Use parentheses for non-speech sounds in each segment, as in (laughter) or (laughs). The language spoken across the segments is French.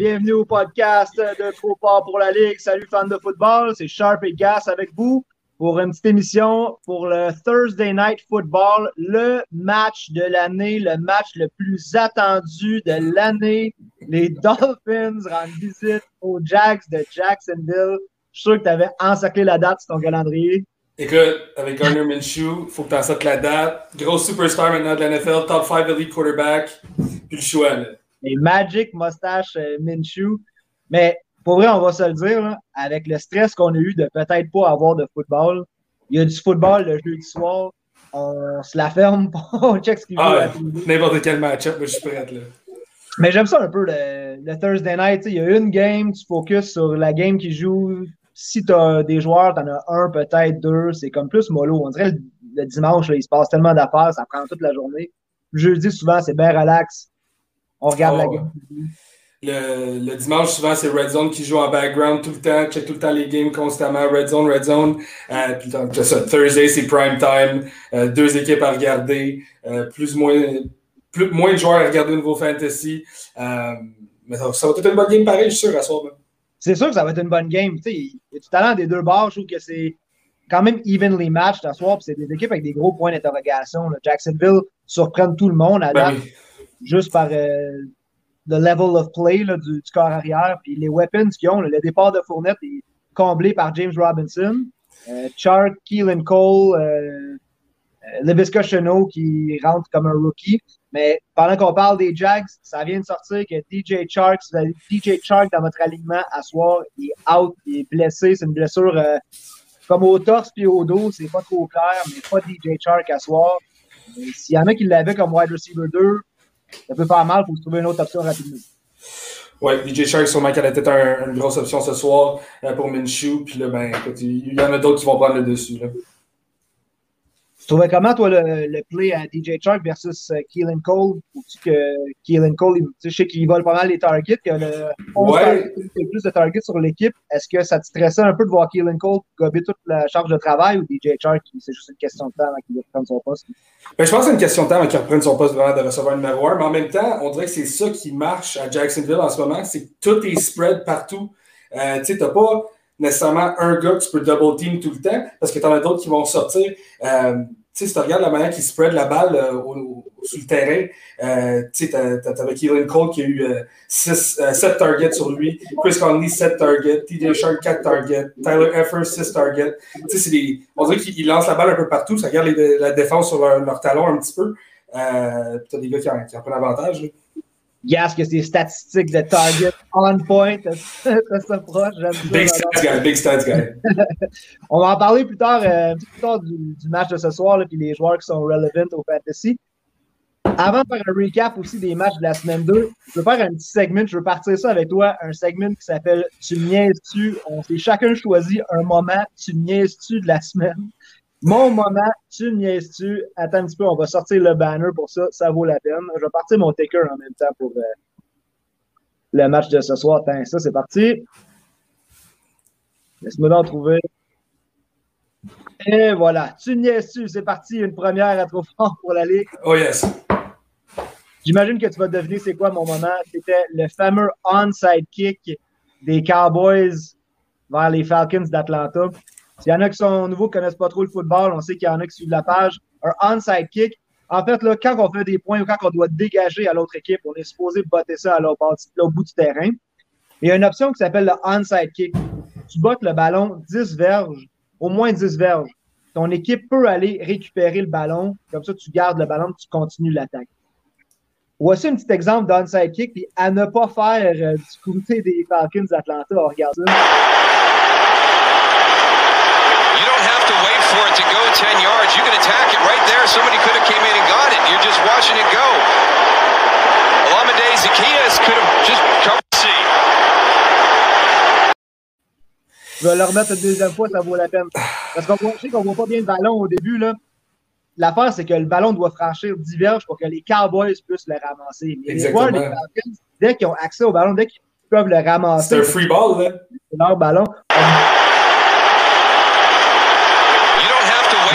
bienvenue au podcast de Trop Fort pour la Ligue. Salut fans de football, c'est Sharp et Gas avec vous pour une petite émission pour le Thursday Night Football, le match de l'année, le match le plus attendu de l'année. Les Dolphins rendent visite aux Jags de Jacksonville. Je suis sûr que tu avais ensaclé la date sur ton calendrier. Écoute, avec Garner Minshew, il faut que tu ensacs la date. Gros superstar maintenant de la NFL, top 5 elite quarterback. Puis le choix, les Magic Mustache euh, Minshew. Mais pour vrai, on va se le dire, avec le stress qu'on a eu de peut-être pas avoir de football, il y a du football le jeudi soir, on se la ferme, (laughs) on check ce qu'il ah, N'importe quel match-up, je suis prête. Là. Mais j'aime ça un peu le, Thursday night. Il y a une game, tu focuses sur la game qui joue. Si tu as des joueurs, tu en as un, peut-être deux. C'est comme plus mollo. On dirait le, dimanche, il se passe tellement d'affaires, ça prend toute la journée. Le jeudi, souvent, c'est bien relax. On regarde la oh, game. Le, dimanche, souvent, c'est Red Zone qui joue en background tout le temps, check tout le temps les games constamment, Red Zone, Red Zone. Euh, ça, Thursday, c'est prime time, euh, deux équipes à regarder, euh, plus moins, plus, moins de joueurs à regarder au niveau fantasy. Euh, mais ça, va être une bonne game pareil, je suis sûr, à soir. C'est sûr que ça va être une bonne game. il y a du talent des deux bords. Je trouve que c'est quand même evenly matched à soir. C'est des équipes avec des gros points d'interrogation. Jacksonville surprennent tout le monde à ben date juste par euh, le level of play du, corps arrière. Puis les weapons qu'ils ont, le départ de Fournette est comblé par James Robinson, euh, Chark, Keelan Cole, euh, euh Levisca Chenot qui rentre comme un rookie. Mais pendant qu'on parle des Jags, ça vient de sortir que DJ Chark, DJ Chark dans votre alignement à soir, est out, il est blessé. C'est une blessure comme au torse puis au dos, c'est pas trop clair, mais pas DJ Chark à soir. S'il y en a qui l'avaient comme wide receiver 2, ça peut faire mal, il faut se trouver une autre option rapidement. Oui, DJ Shark, sûrement qu'elle était une grosse option ce soir euh, pour Minshew. Puis là, ben, écoute, il y en a d'autres qui vont prendre le dessus. Là. Trouvais comment, toi, le, play à DJ Chark versus euh, Keelan Cole? Que Keelan Cole, je sais qu'il vole pas mal les targets, a le ouais. plus de targets sur l'équipe. Est-ce que ça te stressait un peu de voir Keelan Cole gober toute la charge de travail ou DJ Chark, c'est juste une question de temps avant qu'il reprenne son poste? Ben, je pense que c'est une question de temps avant qu'il reprenne son poste vraiment de recevoir le numéro 1, mais en même temps, on dirait que c'est ça qui marche à Jacksonville en ce moment, c'est que tout est spread partout. Euh, tu sais, t'as pas nécessairement un gars que tu peux double team tout le temps parce que tu en as d'autres qui vont sortir. Euh, si tu regardes la manière qu'il spread la balle euh, sur le terrain, euh, tu sais, t'avais Keelan Cole qui a eu 7 euh, targets sur lui, Chris Conley 7 targets, TJ Shark 4 targets, Tyler Effer 6 targets. On dirait qu'ils lancent la balle un peu partout, ça garde la défense sur leur, talon un petit peu. Euh, tu des gars qui en, qui en prennent. Gas que c'est statistiques de target on point, (laughs) ça proche. Big stats guy, big stats guy. (laughs) On va en parler plus tard, euh, plus tard du, match de ce soir, puis les joueurs qui sont relevant au fantasy. Avant de faire un recap aussi des matchs de la semaine 2, je veux faire un petit segment, je veux partir ça avec toi, un segment qui s'appelle Tu niaises-tu? On s'est chacun choisi un moment, tu niaises-tu de la semaine. Mon moment, tu niaises-tu? Attends un petit peu, on va sortir le banner pour ça, ça vaut la peine. Je vais partir mon taker en même temps pour euh, le match de ce soir. Attends, ça, c'est parti. Laisse-moi en trouver. Et voilà, tu niaises-tu? C'est parti, une première à trop fort pour la Ligue. Oh yes. J'imagine que tu vas deviner c'est quoi mon moment. C'était le fameux onside kick des Cowboys vers les Falcons d'Atlanta. S'il y en a qui sont nouveaux, qui connaissent pas trop le football, on sait qu'il y en a qui suivent la page. Un onside kick. En fait, là, quand on fait des points ou quand on doit dégager à l'autre équipe, on est supposé botter ça à bout du terrain. Il y a une option qui s'appelle le onside kick. Tu bottes le ballon 10 verges, au moins 10 verges. Ton équipe peut aller récupérer le ballon. Comme ça, tu gardes le ballon tu continues l'attaque. Voici un petit exemple d'onside kick. Puis à ne pas faire euh, du côté des Falcons d'Atlanta. On regarde ça. for it to go 10 yards. You can attack it right there. Somebody could have came in and got it. You're just watching it go. Olamide Zacchaeus could have just come see. Je vais le remettre une deuxième fois, ça vaut la peine. Parce qu'on voit, qu'on voit pas bien le ballon au début, là. L'affaire, c'est que le ballon doit franchir 10 verges pour que les Cowboys puissent le ramasser. Mais les joueurs des Falcons, dès qu'ils ont accès au ballon, dès qu'ils peuvent le ramasser. C'est un free ball, là. C'est leur ballon.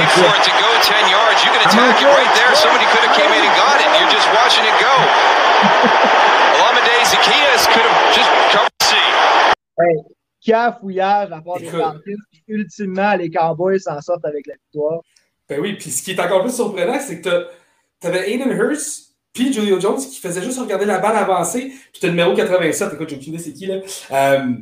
Wait for it to go 10 yards. You can attack it right there. Somebody could have came in and got it. You're just watching it go. (laughs) Days, Zacchaeus could have just jumped seat. Hey, cafouillage à part des Falcons, puis ultimement, les Cowboys s'en sortent avec la victoire. Ben oui, puis ce qui est encore plus surprenant, c'est que tu avais Aiden Hurst puis Julio Jones qui faisait juste regarder la balle avancer, puis tu as le numéro 87, écoute, j'ai aucune idée c'est qui, là. Euh,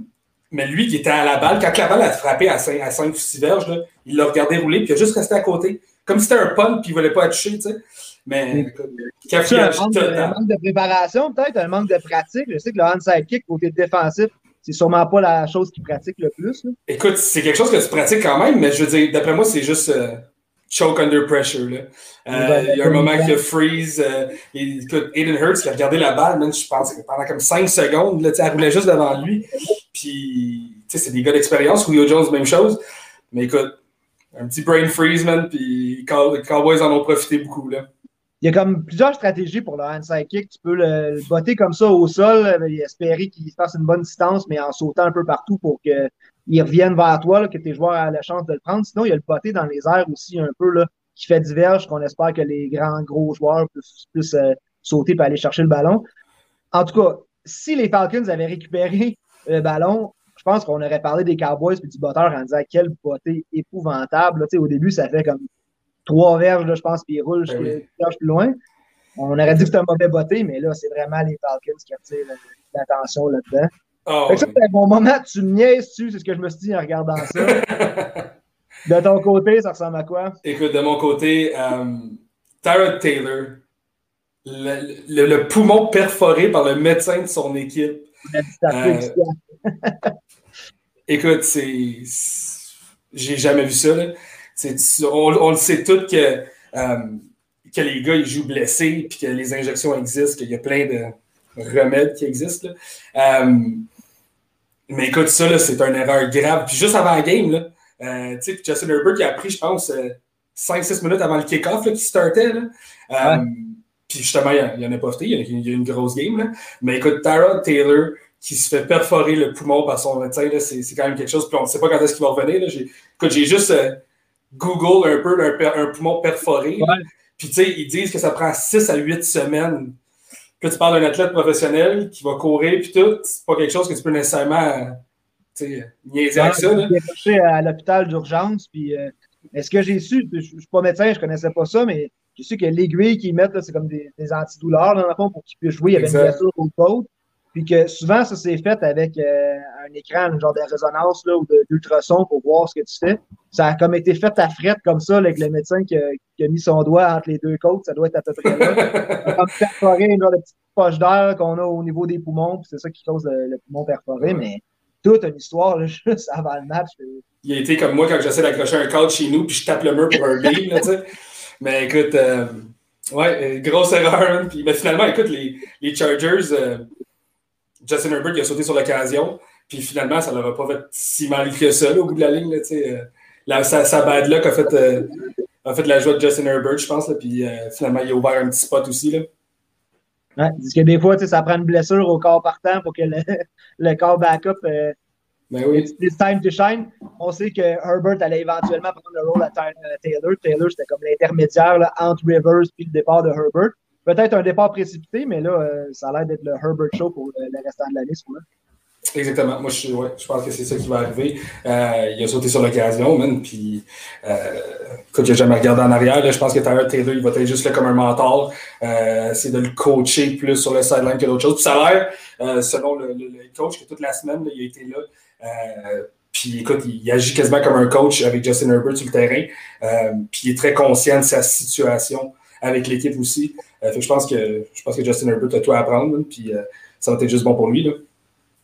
mais lui qui était à la balle, quand la balle a frappé à 5, à 5 ou 6 verges, là, il l'a regardé rouler, puis il a juste resté à côté. Comme si c'était un punt, puis il ne voulait pas être touché, tu sais. Mais, un, manque de, un manque de préparation, peut-être, un manque de pratique. Je sais que le handside kick, côté défensif, c'est sûrement pas la chose qu'il pratique le plus. Écoute, c'est quelque chose que tu pratiques quand même, mais je veux dire, d'après moi, c'est juste euh, choke under pressure. Là. Euh, il y a un moment qui a freeze. Euh, écoute, Aiden Hurts qui a regardé la balle, même, je pense, pendant comme 5 secondes, là, elle roulait juste devant lui. Puis, tu sais, c'est des gars d'expérience. Julio Jones, même chose. Mais écoute, un petit brain freeze, man, puis les Cowboys en ont profité beaucoup. Là il y a comme plusieurs stratégies pour le handside kick. Tu peux le, botter comme ça au sol, euh, espérer qu'il se fasse une bonne distance, mais en sautant un peu partout pour qu'il revienne vers toi, que tes joueurs aient la chance de le prendre. Sinon, il y a le botter dans les airs aussi un peu, là, qui fait diverge, qu'on espère que les grands, gros joueurs puissent, euh, sauter pour aller chercher le ballon. En tout cas, si les Falcons avaient récupéré le ballon, je pense qu'on aurait parlé des Cowboys et du botteur en disant quel botté épouvantable. au début, ça fait comme trois verges, je pense, puis il roule ben plus loin. On aurait dit que c'était un mauvais botté, mais là, c'est vraiment les Falcons qui attirent l'attention là-dedans. Oh, ça, c'est un bon moment. Tu me niaises dessus, c'est ce que je me suis dit en regardant ça. (laughs) de ton côté, ça ressemble à quoi? Écoute, de mon côté, euh, Tara Taylor, le, poumon perforé par le médecin de son équipe. Euh, écoute, c'est. J'ai jamais vu ça. Là on, le sait tous que, euh, que les gars ils jouent blessés, puis que les injections existent, qu'il y a plein de remèdes qui existent. Euh, mais écoute, ça, c'est une erreur grave. Puis juste avant la game, là, euh, Justin Herbert qui a pris, je pense, 5-6 minutes avant le kick-off qui startait. Puis justement, il n'y en a pas fait, il y a, une grosse game. Mais écoute, Tara Taylor qui se fait perforer le poumon par son médecin, c'est quand même quelque chose. Puis on ne sait pas quand est-ce qu'il va revenir. Écoute, j'ai juste Google un peu un, poumon perforé. Puis, tu sais, ils disent que ça prend 6 à 8 semaines. que tu parles d'un athlète professionnel qui va courir, puis tout, c'est pas quelque chose que tu peux nécessairement niaiser avec ça. J'ai à l'hôpital d'urgence, puis euh, est-ce que j'ai su, je, ne suis pas médecin, je connaissais pas ça, mais j'ai su que l'aiguille qu'ils mettent, c'est comme des, antidouleurs, dans le fond, pour qu'ils puissent jouer. Il y avait une blessure au côte. Puis que souvent, ça s'est fait avec euh, un écran, un genre de résonance là, ou d'ultrason pour voir ce que tu fais. Ça a comme été fait à frette comme ça, avec le médecin qui a, mis son doigt entre les deux côtes. Ça doit être à peu près là. (laughs) comme perforé une genre de petite poche d'air qu'on a au niveau des poumons. C'est ça qui cause le, poumon perforé. Mais toute une histoire là, (laughs) juste avant le match. Il a été comme moi quand j'essaie d'accrocher un cadre chez nous, puis je tape le mur pour un beam. Là, mais écoute, euh, ouais, grosse erreur. (laughs) Puis, mais finalement, écoute, les, les Chargers. Euh, Justin Herbert il a sauté sur l'occasion. Puis finalement, ça ne leur a pas fait si mal que ça au bout de la ligne. Là, euh, sa, bad luck a fait, euh, fait la joie de Justin Herbert, je pense. Là, puis finalement, il a ouvert un petit spot aussi. Là. Parce que des fois, ça prend une blessure au corps partant pour que le, (laughs) le corps backup. Euh, ben oui. It's time to shine. On sait que Herbert allait éventuellement prendre le rôle à Taylor. Taylor, c'était comme l'intermédiaire entre Rivers et le départ de Herbert. Peut-être un départ précipité, mais là, euh, ça a l'air d'être le Herbert Show pour le, restant de l'année, ce là Exactement. Moi, je, ouais, je pense que c'est ça qui va arriver. Euh, il a sauté sur l'occasion, man. Puis, euh, écoute, j'ai jamais regardé en arrière. je pense que Tyler Taylor, il va être juste là comme un mentor. Euh, c'est de le coacher plus sur le sideline que d'autres choses. Puis, ça a l'air, euh, selon le, coach, que toute la semaine, il a été là. Euh, puis, écoute, il, agit quasiment comme un coach avec Justin Herbert sur le terrain. puis, il est très conscient de sa situation avec l'équipe aussi. Euh, je, pense que, je pense que Justin Herbert a tout à apprendre, puis euh, ça va être juste bon pour lui.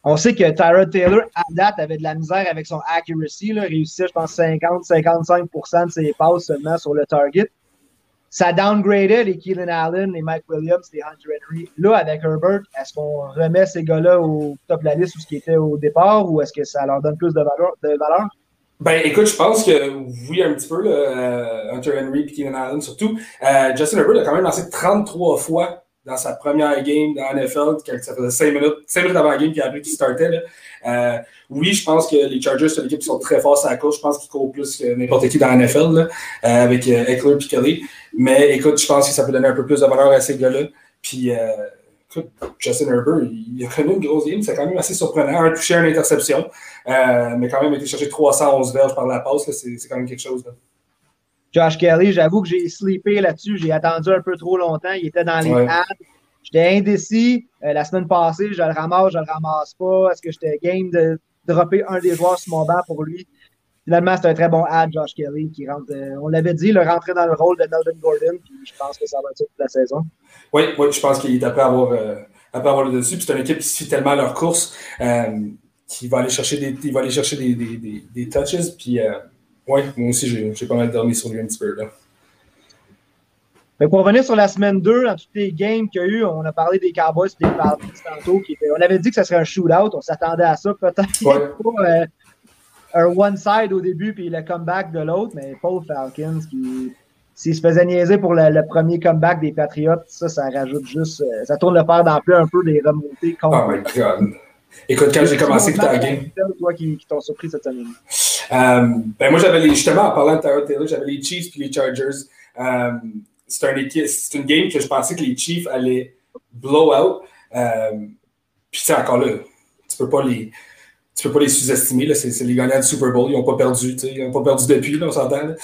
On sait que Tyrod Taylor, à date, avait de la misère avec son accuracy. Là, réussissait, je pense, 50-55% de ses passes seulement sur le target. Ça downgradait les Keelan Allen, les Mike Williams, les Hunter Henry. Là, avec Herbert, est-ce qu'on remet ces gars-là au top de la liste ou ce qui était au départ ou est-ce que ça leur donne plus de valeur? Ben, écoute, je pense que oui, un petit peu, euh, Hunter Henry et Keenan Allen surtout. Euh, Justin Herbert a quand même lancé 33 fois dans sa première game dans NFL, ça faisait 5 minutes, 5 minutes avant la game, puis après qu'il startait. Là. Euh, oui, je pense que les Chargers, c'est une équipe qui sont très forts à la course. Je pense qu'ils courent plus que n'importe qui dans la NFL, là, euh, avec euh, Eckler et Kelly. Mais écoute, je pense que ça peut donner un peu plus de valeur à ces gars-là. Puis, Justin Herbert, il a connu une grosse game. C'est quand même assez surprenant. Un touché, une interception. Mais quand même, il a été chercher 311 verges par la passe. C'est quand même quelque chose. Josh Kelly, j'avoue que j'ai sleepé là-dessus. J'ai attendu un peu trop longtemps. Il était dans les ouais. J'étais indécis. Euh, la semaine passée, je le ramasse, je le ramasse pas. Est-ce que j'étais game de dropper un des joueurs sur mon banc pour lui? Finalement, c'est un très bon ad, Josh Kelly, qui rentre. Euh, on l'avait dit, il rentrait dans le rôle de Melvin Gordon, puis je pense que ça va être toute la saison. Oui, oui, je pense qu'il est après avoir, euh, après avoir le dessus. Puis c'est une équipe qui suit tellement leur course euh, qu'il va aller chercher des, il va aller chercher des, des, des, des touches. Puis, oui, moi aussi, j'ai pas mal dormi sur lui un petit peu. Là. Mais pour revenir sur la semaine 2, dans toutes les games qu'il y a eu, on a parlé des Cowboys et des Falcons tantôt. Qui étaient, on avait dit que ce serait un shootout. On s'attendait à ça. Peut-être ouais. (laughs) euh, un one-side au début puis le comeback de l'autre, mais Paul Falcons qui. S'il se faisait niaiser pour le, le, premier comeback des Patriots, ça, ça rajoute juste. Euh, ça tourne le fer d'ampleur un peu des remontées contre. Oh my god. Écoute, quand j'ai commencé ta game. Toi qui, qui t'ont surpris cette semaine. Euh, ben moi, j'avais. Justement, en parlant de Tyrod Taylor, j'avais les Chiefs puis les Chargers. Euh, c'est un une game que je pensais que les Chiefs allaient blow out. Euh, puis c'est encore là, tu peux pas les, tu peux pas les sous-estimer. C'est les gagnants du Super Bowl. Ils n'ont pas perdu. Ils n'ont pas perdu depuis, là, on s'entend.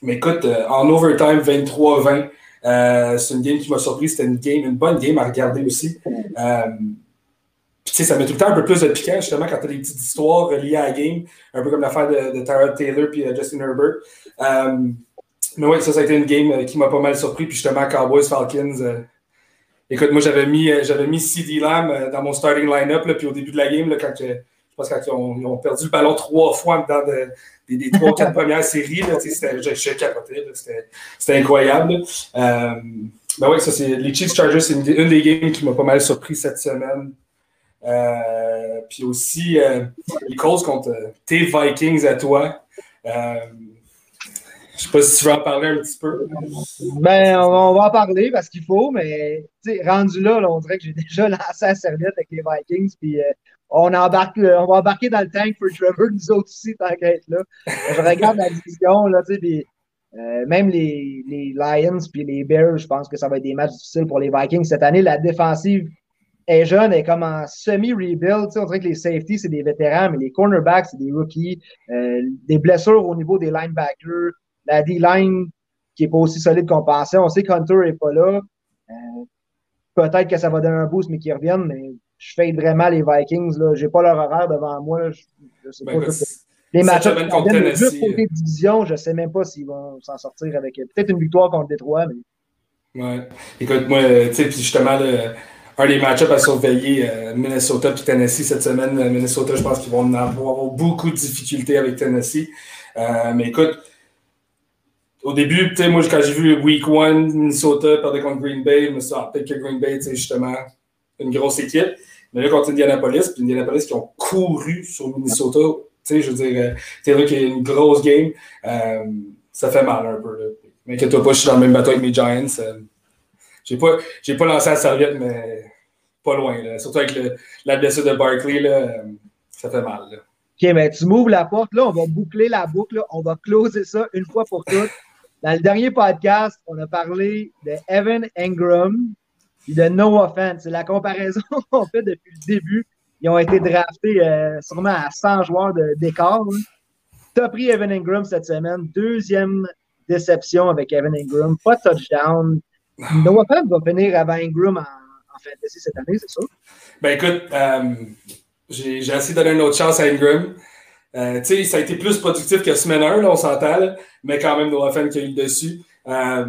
Mais écoute, en overtime, 23-20, euh, c'est une game qui m'a surpris. C'était une game, une bonne game à regarder aussi. Euh, puis, ça met tout le temps un peu plus de piquant, justement, quand tu as des petites histoires liées à la game, un peu comme l'affaire de, de Tyrod Taylor puis Justin Herbert. mais oui, ça, ça a été une game qui m'a pas mal surpris. Puis justement, Cowboys, Falcons. écoute, moi, j'avais mis, j'avais mis CD Lamb dans mon starting line-up. Puis au début de la game, là, quand, je pense quand ils ont, ils ont, perdu le ballon trois fois dans de, des, des trois, quatre (laughs) premières séries. Là, je, je capotais. C'était incroyable. Euh, ben oui, ça, c'est les Chiefs Chargers, c'est une, une, des games qui m'a pas mal surpris cette semaine. Euh, puis aussi, euh, les Colts contre tes Vikings à toi. Euh, je sais pas si tu veux en parler un petit peu. Ben, on va, en parler parce qu'il faut, mais rendu là, on dirait que j'ai (laughs) déjà lancé la serviette avec les Vikings. Puis on, va embarquer dans le tank pour Trevor, nous autres aussi, tant qu'être là. Je regarde la division, là, euh, même les, les Lions puis les Bears, je pense que ça va être des matchs difficiles pour les Vikings cette année. La défensive est jeune, elle est comme en semi-rebuild. On dirait que les safeties, c'est des vétérans, mais les cornerbacks, c'est des rookies. Euh, des blessures au niveau des linebackers. La D-line qui n'est pas aussi solide qu'on pensait. On sait qu'Hunter n'est pas là. Euh, Peut-être que ça va donner un boost, mais qu'ils reviennent. Mais je fais vraiment les Vikings. Je n'ai pas leur horaire devant moi. Je, je sais ben, pas. Les matchs Tennessee. côté division, je ne sais même pas s'ils vont s'en sortir avec peut-être une victoire contre Détroit. Mais... Ouais. Écoute, moi, tu sais, justement, le, un des match-ups à surveiller, euh, Minnesota et Tennessee cette semaine. Euh, Minnesota, je pense qu'ils vont avoir beaucoup de difficultés avec Tennessee. Euh, mais écoute, au début, moi, quand j'ai vu Week 1, Minnesota perdre contre Green Bay, je me suis dit, ah, que Green Bay, c'est justement une grosse équipe. Mais là, contre Indianapolis, puis Indianapolis qui ont couru sur Minnesota, je veux dire, Taylor qui a une grosse game, ça fait mal un peu. Mais inquiète-toi pas, je suis dans le même bateau avec mes Giants. J'ai pas, j'ai pas lancé la serviette, mais pas loin. Surtout avec la blessure de Barkley, là, ça fait mal. OK, mais tu m'ouvres la porte, là, on va boucler la boucle, on va closer ça une fois pour toutes. Dans le dernier podcast, on a parlé de Evan Ingram, puis de No Offense. C'est la comparaison (laughs) qu'on fait depuis le début. Ils ont été draftés euh, sûrement à 100 joueurs d'écart. Tu as pris Evan Ingram cette semaine. Deuxième déception avec Evan Ingram. Pas de touchdown. No Offense va finir avant Ingram en, en fantasy cette année, c'est ça? Ben écoute, euh, j'ai essayé de donner une autre chance à Ingram. Euh, tu sais, ça a été plus productif que semaine 1, là, on s'entend, mais quand même, No Offense qui a eu le dessus. Euh,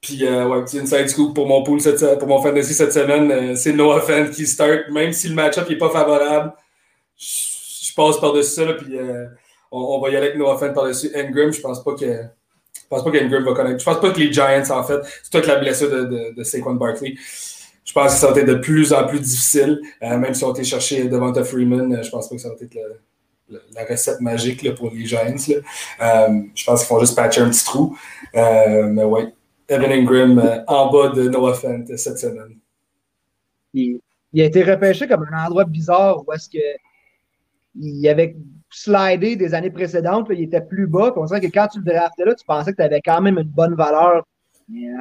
puis, ouais, petit inside scoop pour mon pool, cette, pour mon fantasy cette semaine, c'est Noah Fan qui start. Même si le match-up n'est pas favorable, je passe par-dessus ça, là, puis on, on, va y aller avec Noah Fan par-dessus. Ingram, je pense pas que. Je pense pas qu'Ingram va connaître. Je pense pas que les Giants, en fait, c'est toute la blessure de, de, de Saquon Barkley. Je pense que ça va être de plus en plus difficile. Euh, même si on été chercher Devonta Freeman, je pense pas que ça va être la recette magique pour les Giants. Euh, je pense qu'ils vont juste patcher un petit trou. Euh, mais ouais, Evan Ingram euh, en bas de Noah Fent cette semaine. Il, a été repêché comme un endroit bizarre où est-ce que il avait slidé des années précédentes, là, il était plus bas. On dirait que quand tu le draftais là, tu pensais que tu avais quand même une bonne valeur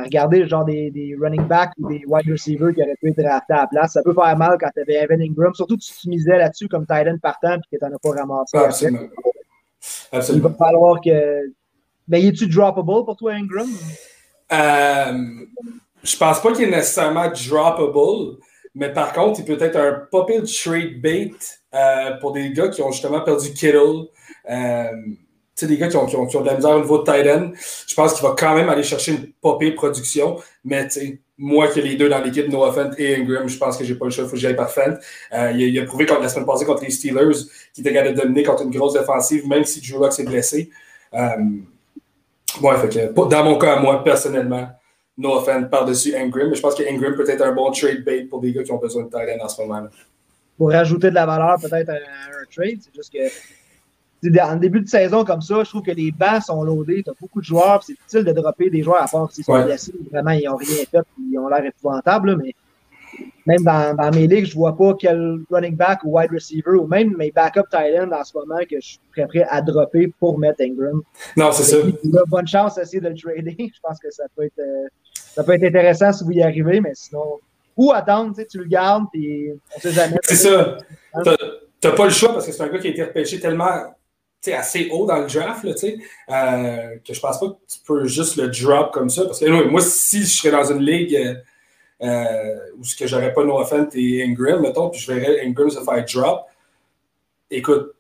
Regardez le genre des, des, running backs ou des wide receivers qui auraient pu être draftés à la place. Ça peut faire mal quand tu avais Evan Ingram, surtout que tu misais là-dessus comme Titan partant et que tu n'en as pas ramassé. Absolument. absolument. Il va falloir que. Mais es-tu droppable pour toi, Ingram? Euh, je pense pas qu'il est nécessairement droppable, mais par contre, il peut être un pop trade bait euh, pour des gars qui ont justement perdu Kittle. Euh, sais, des gars qui ont, qui, ont, de la misère au niveau de tight end, je pense qu'il va quand même aller chercher une popée production. Mais moi qui ai les deux dans l'équipe, Noah Fent et Ingram, je pense que j'ai pas le choix, il faut que j'aille par Fent. Euh, il, a, prouvé contre, la semaine passée contre les Steelers qu'il était capable de dominer contre une grosse défensive, même si Drew Lock s'est blessé. Euh, que, dans mon cas, moi, personnellement, Noah Fent par-dessus Ingram, mais je pense que Ingram peut être un bon trade bait pour des gars qui ont besoin de tight end en ce moment. -là. Pour rajouter de la valeur peut-être à un trade, c'est juste que en début de saison comme ça, je trouve que les bancs sont loadés, tu as beaucoup de joueurs, c'est difficile de dropper des joueurs à part s'ils sont ouais. blessés, vraiment ils n'ont rien fait, ils ont l'air épouvantables, mais même dans, dans, mes ligues, je vois pas quel running back ou wide receiver ou même mes backup tight end en ce moment que je suis prêt à dropper pour mettre Ingram. Non, c'est ça. bonne chance d'essayer de le trader. (laughs) Je pense que ça peut être, euh, ça peut être intéressant si vous y arrivez, mais sinon, ou attendre, tu, le gardes, puis on sait jamais. C'est ça. Hein? Tu n'as pas le choix parce que c'est un gars qui a été repêché tellement assez haut dans le draft, là, euh, que je pense pas que tu peux juste le drop comme ça. Parce que moi, si je serais dans une ligue euh, euh où ce que j'aurais pas Noah et Ingram, mettons, puis je verrais Ingram se faire drop, écoute,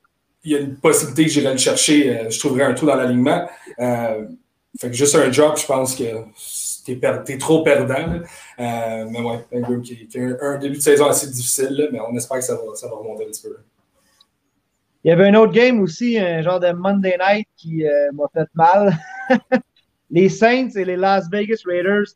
il y a une possibilité que j'irais le chercher, euh, je trouverais un trou dans l'alignement. Fait que juste un drop, je pense que t'es, es trop perdant. mais ouais, a un, début de saison assez difficile, mais on espère que ça va, remonter un petit peu. Il y avait un autre game aussi, un genre de Monday Night qui euh, m'a fait mal. (laughs) les Saints et les Las Vegas Raiders.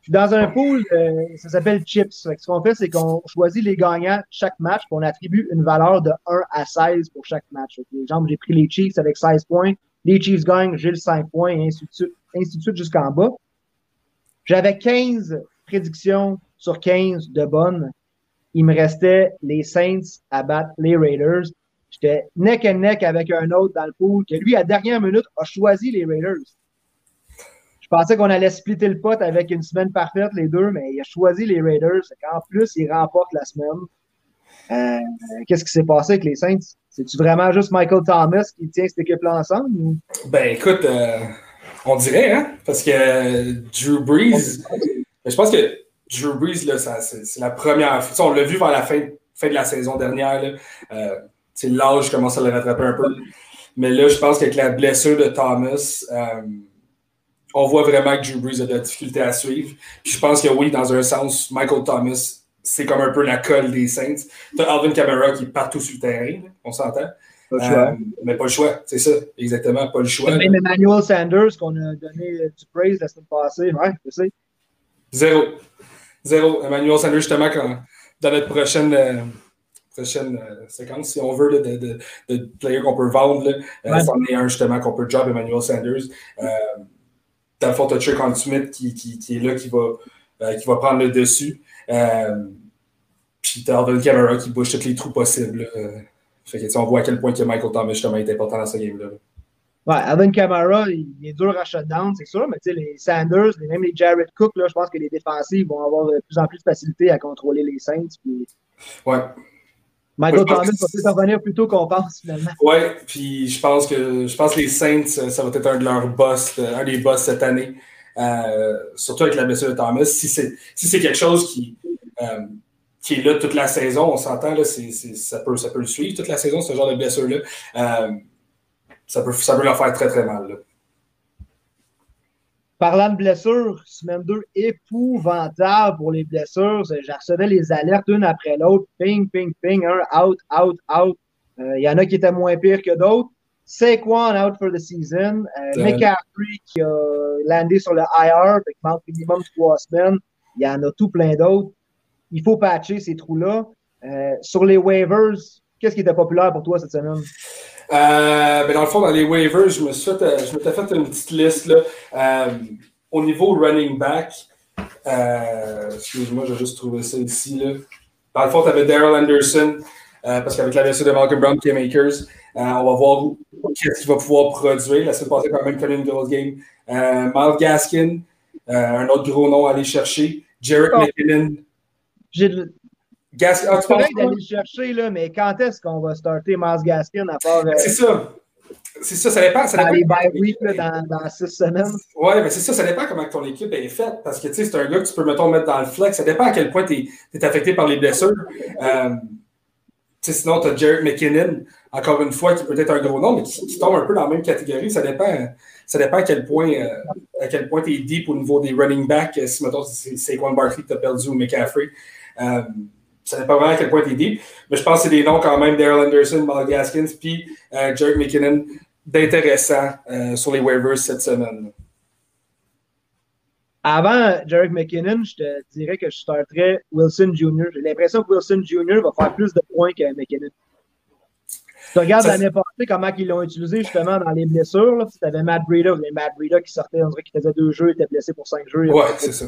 Je suis dans un pool, euh, ça s'appelle Chips. Ce qu'on fait, c'est qu'on choisit les gagnants chaque match, et on attribue une valeur de 1 à 16 pour chaque match. J'ai pris les Chiefs avec 16 points. Les Chiefs gagnent, j'ai le 5 points, et ainsi de suite jusqu'en bas. J'avais 15 prédictions sur 15 de bonnes. Il me restait les Saints à battre les Raiders. J'étais neck and neck avec un autre dans le pool que lui, à dernière minute, a choisi les Raiders. Je pensais qu'on allait splitter le pot avec une semaine parfaite, les deux, mais il a choisi les Raiders. En plus, il remporte la semaine. Euh, Qu'est-ce qui s'est passé avec les Saints? C'est-tu vraiment juste Michael Thomas qui tient cette équipe-là ensemble? Ben écoute, euh, on dirait, hein? Parce que euh, Drew Brees, je pense que Drew Brees, c'est la première. On l'a vu vers la fin, fin, de la saison dernière. Là, euh, l'âge commence à le rattraper un peu. Mais là, je pense qu'avec la blessure de Thomas, euh, on voit vraiment que Drew Brees a de la difficulté à suivre. Puis je pense que oui, dans un sens, Michael Thomas, c'est comme un peu la colle des Saints. Tu as Alvin Kamara qui est partout sur le terrain, on s'entend. Euh, mais pas le choix, c'est ça, exactement, pas le choix. Même Emmanuel Sanders, qu'on a donné du praise la semaine passée, ouais, je sais. Zéro. Zéro. Emmanuel Sanders, justement, quand, dans notre prochaine. Euh, prochaine euh, séquence, si on veut, là, de, de, de players qu'on peut vendre. Là. Euh, c'en est un justement qu'on peut job Emmanuel Sanders. Euh, dans le fond, tu as Smith qui, qui, qui, est là, qui va, euh, qui va prendre le dessus. Euh, puis tu as Alvin Kamara qui bouge tous les trous possibles. Fait que, on voit à quel point que Michael Thomas justement est important dans ce game-là. Ouais, Alvin Kamara, il est dur à shutdown, c'est sûr, mais tu sais, les Sanders, même les Jared Cook, là, je pense que les défensifs vont avoir de plus en plus de facilité à contrôler les Saints. Puis... Ouais. Michael Thomas va peut-être revenir plus tôt qu'on pense finalement. Oui, puis je pense que je pense que les Saints, ça va être un de leurs boss, un des boss cette année. Euh, surtout avec la blessure de Thomas. Si c'est si quelque chose qui, euh, qui est là toute la saison, on s'entend, là, ça, peut, ça peut le suivre toute la saison, ce genre de blessure-là. Euh, ça, peut, ça peut leur faire très très mal. Là. Parlant de blessures, semaine 2 épouvantable pour les blessures. Je recevais les alertes une après l'autre. Ping, ping, ping. Un out, out, out. Euh, il y en a qui étaient moins pires que d'autres. Saquon out for the season. Euh, McCaffrey qui a landé sur le IR, qui manque minimum trois semaines. Il y en a tout plein d'autres. Il faut patcher ces trous-là. Euh, sur les waivers, qu'est-ce qui était populaire pour toi cette semaine? Euh, ben dans le fond, dans les waivers, je me suis fait, je m'étais fait une petite liste là. Euh, au niveau running back, excuse-moi, j'ai juste trouvé ça ici. Là. Dans le fond, tu avais Daryl Anderson, parce qu'avec la blessure de Malcolm Brown, qui Makers, on va voir qu'est-ce qu'il va pouvoir produire. La semaine passée, quand même, connu une grosse game. Miles Gaskin, un autre gros nom à aller chercher. Jarek oh. McKinnon. J'ai Gas... Ah, tu d'aller chercher, là, mais quand est-ce qu'on va starter Mars Gaskin à part. C'est ça. C'est ça, ça dépend. Ça dépend dans les bye week dans, dans, six semaines? Oui, mais c'est ça, ça dépend comment ton équipe est faite. Parce que tu sais, c'est un gars que tu peux, mettons, mettre dans le flex. Ça dépend à quel point tu es, affecté par les blessures. Euh, sinon, tu as Jared McKinnon, encore une fois, qui peut être un gros nom, mais qui, tombe un peu dans la même catégorie. Ça dépend, ça dépend à quel point euh, à quel point tu es deep au niveau des running backs. Si, mettons, c'est Saquon Barkley que tu as perdu ou McCaffrey. Euh, ça dépend vraiment à quel point tu es deep. Mais je pense que c'est des noms quand même, Daryl Anderson, Mal Gaskins, puis euh, McKinnon, d'intéressants euh, sur les waivers cette semaine. Avant Jarek McKinnon, je te dirais que je starterais Wilson Jr. J'ai l'impression que Wilson Jr. va faire plus de points que McKinnon. Tu regardes l'année passée comment ils l'ont utilisé justement dans les blessures. Là. Tu avais Matt Breida, Matt Breida qui sortait, on dirait qu'il faisait deux jeux, il était blessé pour cinq jeux. Ouais, c'est ça.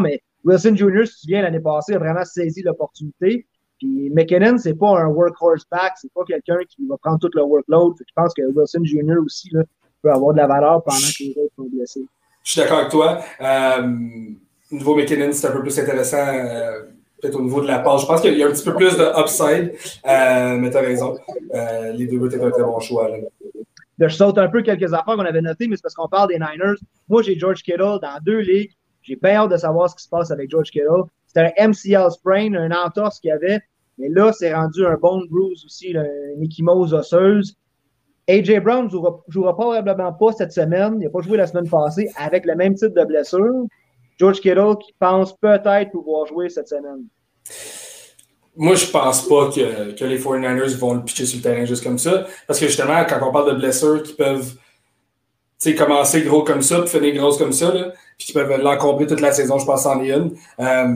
Mais Wilson Jr., si tu viens l'année passée, a vraiment saisi l'opportunité. Puis McKinnon, c'est pas un workhorse back, c'est pas quelqu'un qui va prendre tout le workload. Je pense que Wilson Jr. aussi là, peut avoir de la valeur pendant que les autres sont blessés. Je suis d'accord avec toi. Euh, niveau McKinnon, c'est un peu plus intéressant, euh, peut-être au niveau de la passe. Je pense qu'il y a un petit peu plus de upside, euh, mais tu as raison. Euh, les deux être un très bon choix. Là. je saute un peu quelques affaires qu'on avait notées, mais c'est parce qu'on parle des Niners. Moi, j'ai George Kittle dans deux ligues. J'ai bien hâte de savoir ce qui se passe avec George Kittle. C'était un MCL sprain, un entorse qu'il avait. Mais là, c'est rendu un bone bruise aussi, une échymose osseuse. AJ Brown ne jouera, jouera, probablement pas cette semaine. Il n'a pas joué la semaine passée avec le même type de blessure. George Kittle qui pense peut-être pouvoir jouer cette semaine. Moi, je pense pas que, que, les 49ers vont le pitcher sur le terrain juste comme ça. Parce que justement, quand on parle de blessures qui peuvent commencer gros comme ça, puis finir grosse comme ça, là, puis qui peuvent l'encombrer toute la saison, je pense en est une. Euh,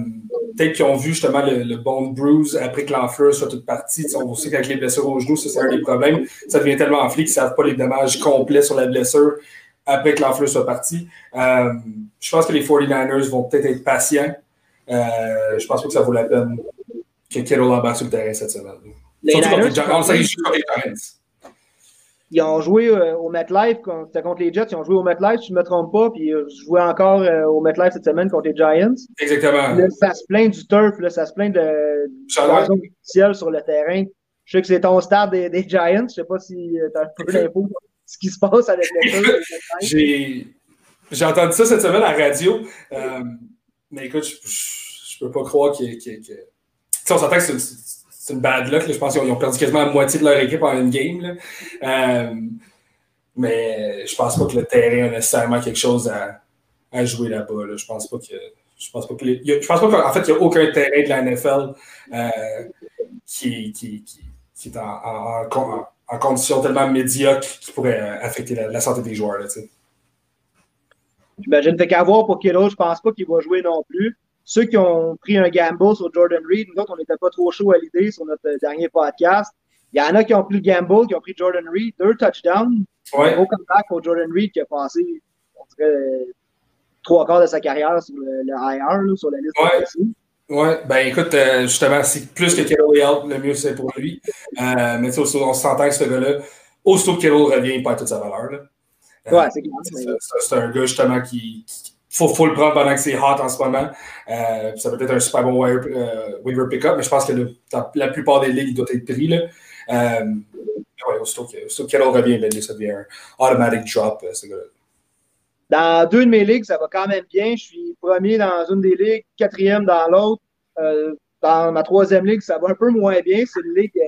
peut-être qu'ils ont vu justement le, bon bruise après que l'enflure soit toute partie. on sait qu'avec les blessures au genou, ça c'est un des problèmes. Ça devient tellement enflé qu'ils ne savent pas les dommages complets sur la blessure après que l'enflure soit partie. Euh, je pense que les 49ers vont peut-être être patients. Euh, je pense pas que ça vaut la peine que Kittle embarque sur le terrain cette semaine. Les Surtout Niners, contre les Giants ils ont joué euh, au MetLife, c'était contre les Jets, ils ont joué au MetLife, si je ne me trompe pas, puis euh, je jouais encore euh, au MetLife cette semaine contre les Giants. Exactement. Là, ça se plaint du turf, là, ça se plaint de ciel sur le terrain. Je sais que c'est ton stade des, des, Giants, je ne sais pas si tu as un peu d'infos ce qui se passe avec le (laughs) turf. J'ai entendu ça cette semaine à la radio, mais écoute, je ne peux pas croire qu'il y ait... on s'entend que c'est c'est une bad luck. Je pense qu'ils ont perdu quasiment la moitié de leur équipe en une game. Euh, mais je pense pas que le terrain a nécessairement quelque chose à, jouer là-bas. Je pense pas que. Je pense pas que pas qu'en fait, il n'y a aucun terrain de la NFL euh, qui, est en, condition tellement médiocre qui pourrait affecter la, santé des joueurs. J'imagine. Fait qu'à voir pour Kittle, je pense pas qu'il va jouer non plus ceux qui ont pris un gamble sur Jordan Reed, nous autres, on n'était pas trop chaud à l'idée sur notre dernier podcast. Il y en a qui ont pris le gamble, qui ont pris Jordan Reed, deux touchdowns. Ouais. Gros comeback pour Jordan Reed qui a passé, on dirait, trois quarts de sa carrière sur le, IR, sur la liste ouais. Oui, ben écoute, euh, justement, c'est plus que Kettle est out, le mieux c'est pour lui. Euh, mais on s'entend que ce gars-là, aussitôt que Kettle revient, il perd toute sa valeur. Euh, ouais, c'est clair. C'est un gars justement qui, faut, faut le prendre pendant que c'est hot en ce moment. Euh, ça peut être un super bon euh, waiver pick-up, mais je pense que la plupart des ligues, doit être pris. Là. Euh, ouais, aussitôt que Kettle revient, ben, ça devient un automatic drop, euh. Dans deux de mes ligues, ça va quand même bien. Je suis premier dans une des ligues, quatrième dans l'autre. Dans ma troisième ligue, ça va un peu moins bien. C'est une ligue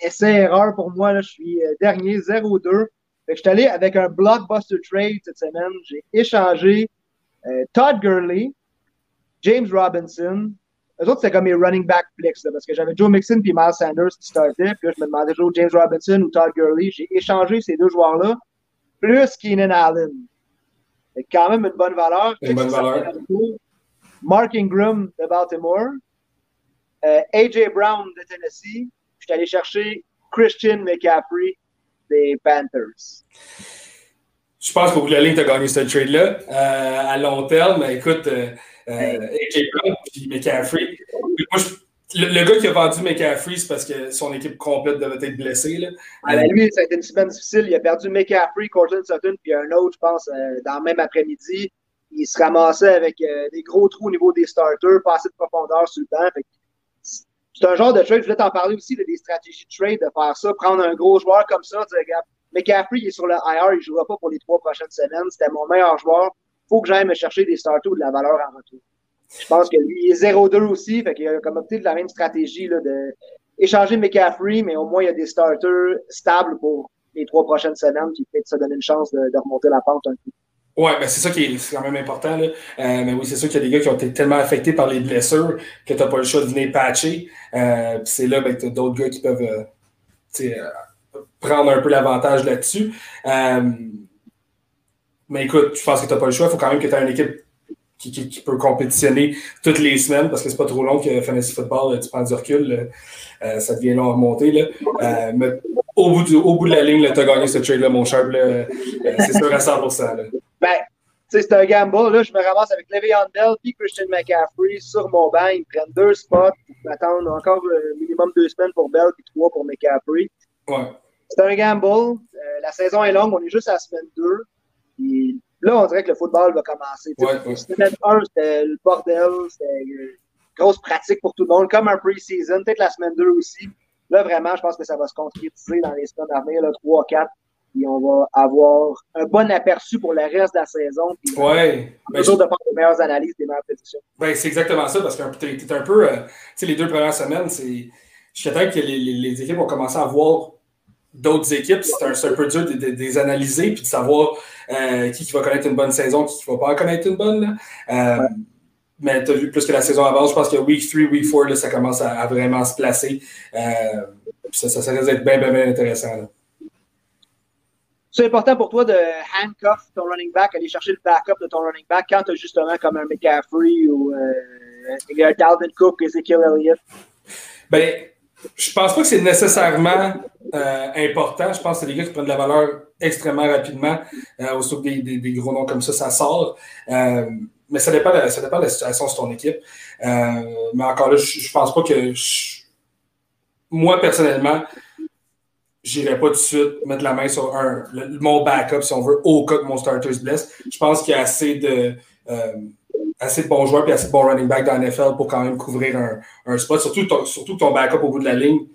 essai-erreur pour moi. Je suis dernier, 0-2. Je suis allé avec un blockbuster trade cette semaine. J'ai échangé Todd Gurley, James Robinson. Eux autres, c'était comme mes running back flex, parce que j'avais Joe Mixon puis Miles Sanders qui startaient. Puis là, je me demandais toujours James Robinson ou Todd Gurley? J'ai échangé ces deux joueurs-là, plus Keenan Allen. C'est quand même une bonne valeur. Une bonne valeur. Mark Ingram de Baltimore. Euh, AJ Brown de Tennessee. Je suis allé chercher Christian McCaffrey des Panthers. Je pense qu'au bout de la ligne, tu as gagné ce trade-là. Euh, à long terme, ben, écoute, euh, euh AJ Brown et McCaffrey. Moi, le, gars qui a vendu McCaffrey, c'est parce que son équipe complète devait être blessée. Là. Ben, lui, ça a été une semaine difficile. Il a perdu McCaffrey, Cortland Sutton, puis un autre, je pense, euh, dans le même après-midi. il se ramassait avec des gros trous au niveau des starters, pas assez de profondeur sur le banc. C'est un genre de trade, je voulais t'en parler aussi, des stratégies de trade, de faire ça, prendre un gros joueur comme ça, dire, regarde, McCaffrey, il est sur le IR, il ne jouera pas pour les trois prochaines semaines, c'était mon meilleur joueur, faut que j'aille me chercher des starters ou de la valeur en retour. Je pense que lui, il est 0-2 aussi, fait qu'il a comme opté de la même stratégie là, de échanger McCaffrey, mais au moins il y a des starters stables pour les trois prochaines semaines qui peut-être une chance de, remonter la pente un peu. Ouais, ben c'est ça qui est, quand même important. Euh, mais oui, c'est sûr qu'il y a des gars qui ont été tellement affectés par les blessures que tu n'as pas le choix de venir patcher. Euh, c'est là ben, que tu as d'autres gars qui peuvent euh, prendre un peu l'avantage là-dessus. Euh, mais écoute, je pense que tu n'as pas le choix. Il faut quand même que tu aies une équipe qui, qui, qui, peut compétitionner toutes les semaines parce que c'est pas trop long que Fantasy Football, tu prends du recul, euh, ça devient long à remonter. Là. Euh, mais au bout, du, au bout de la ligne, tu as gagné ce trade-là, mon cher. c'est sûr à 100%. Là. Ben, c'est un gamble. Là, je me ramasse avec Le'Veon Bell puis Christian McCaffrey sur mon banc. Ils prennent deux spots. Ils m'attendent encore euh, minimum deux semaines pour Bell puis trois pour McCaffrey. Ouais. C'est un gamble. Euh, la saison est longue. On est juste à la semaine 2. Puis là, on dirait que le football va commencer. Ouais, ouais. Semaine 1, c'était le bordel. C'était une grosse pratique pour tout le monde, comme un pre-season. Peut-être la semaine 2 aussi. Là, vraiment, je pense que ça va se concrétiser dans les semaines à venir, 3, 4, puis on va avoir un bon aperçu pour le reste de la saison. Puis ouais. On ben, je... de faire les meilleures analyses, des meilleures prédictions. Ben, c'est exactement ça, parce que tu es, un peu. Euh, tu sais, les deux premières semaines, c'est. Je suis que les, les, les, équipes ont commencé à voir d'autres équipes. C'est un, un, peu dur de, les analyser puis de savoir euh, qui, qui va connaître une bonne saison, qui ne va pas connaître une bonne. Là. Euh, ouais. Mais tu as vu plus que la saison avant, je pense que week 3, week 4, là, ça commence à, à, vraiment se placer. Euh, ça, ça, ça risque d'être bien, bien, bien intéressant. C'est important pour toi de handcuff ton running back, aller chercher le backup de ton running back quand tu as justement comme un McCaffrey ou un Dalvin Cook, Ezekiel Elliott? Ben, je pense pas que c'est nécessairement euh, important. Je pense que c'est des gars qui prennent de la valeur extrêmement rapidement. Euh, aussitôt que des, gros noms comme ça, ça sort. Euh, mais ça dépend, de, ça dépend de la situation sur ton équipe. Euh, mais encore là, je, je pense pas que moi, personnellement, j'irai pas tout de suite mettre la main sur un, mon backup, si on veut, au cas que mon starter se blesse. Je pense qu'il y a assez de, assez de bons joueurs et assez de bons running back dans la NFL pour quand même couvrir un, un spot. Surtout, ton, surtout ton backup au bout de la ligne,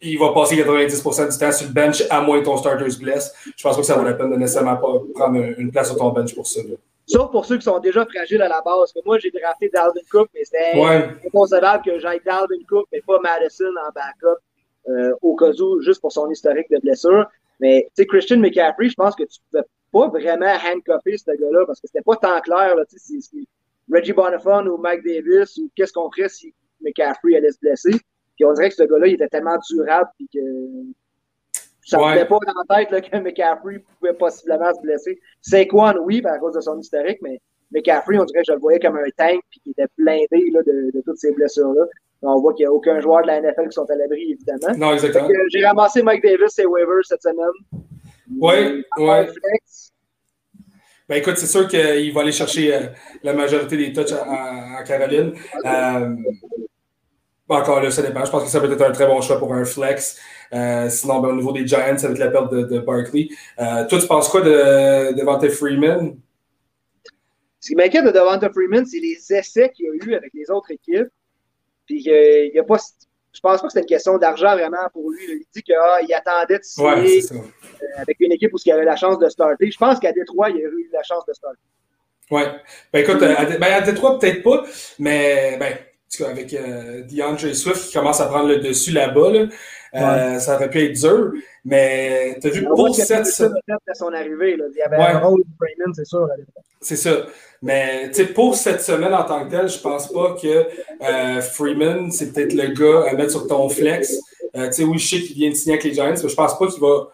il va passer 90% du temps sur le bench à moins que ton starter se blesse. Je pense pas que ça vaut la peine de nécessairement pas prendre une place sur ton bench pour ça. Là. Sauf pour ceux qui sont déjà fragiles à la base. Que moi, j'ai drafté Dalvin Cook, mais c'était ouais. inconcevable que j'aille Dalvin Cook, mais pas Madison en backup euh, au cas où, juste pour son historique de blessure. Mais tu sais, Christian McCaffrey, je pense que tu peux pas vraiment handcuffer ce gars-là parce que c'était pas tant clair là, si, si Reggie Bonifon ou Mike Davis ou qu'est-ce qu'on ferait si McCaffrey allait se blesser. Puis on dirait que ce gars-là, il était tellement durable puis que ça ne ouais. pas dans la tête là, que McCaffrey pouvait possiblement se blesser. Saquon, oui, à cause de son historique, mais McCaffrey, on dirait que je le voyais comme un tank puis qu'il était blindé là, de, de toutes ces blessures-là. On voit qu'il n'y a aucun joueur de la NFL qui sont à l'abri, évidemment. Non, exactement. J'ai ramassé Mike Davis et waivers cette semaine. Oui, oui. Ben écoute, c'est sûr qu'il va aller chercher euh, la majorité des touches à Caroline. Euh, encore là, ça dépend. Je pense que ça peut être un très bon choix pour un flex. Euh, sinon, ben, au niveau des Giants, avec la perte de, de Barkley. Euh, toi, tu penses quoi de, de Devante Freeman? Ce qui m'inquiète de Devante Freeman, c'est les essais qu'il y a eu avec les autres équipes. Puis il y a pas. Je pense pas que c'était une question d'argent vraiment pour lui. Il dit qu'il ah, attendait de signer ouais, euh, avec une équipe où il avait la chance de starter. Je pense qu'à Détroit, il a eu la chance de starter. Oui. Ben écoute, à, ben, à Détroit, peut-être pas, mais ben, avec euh, DeAndre Swift qui commence à prendre le dessus là-bas, là, euh, ça aurait pu être dur. Mais tu as vu pour cette semaine. à son arrivée, là. il y avait ouais. un rôle de Freeman, c'est sûr. C'est ça. Mais pour cette semaine en tant que telle, je pense pas que euh, Freeman, c'est peut-être le gars à mettre sur ton flex. Euh, oui, je sais qu'il vient de signer avec les Giants, mais je pense pas qu'il va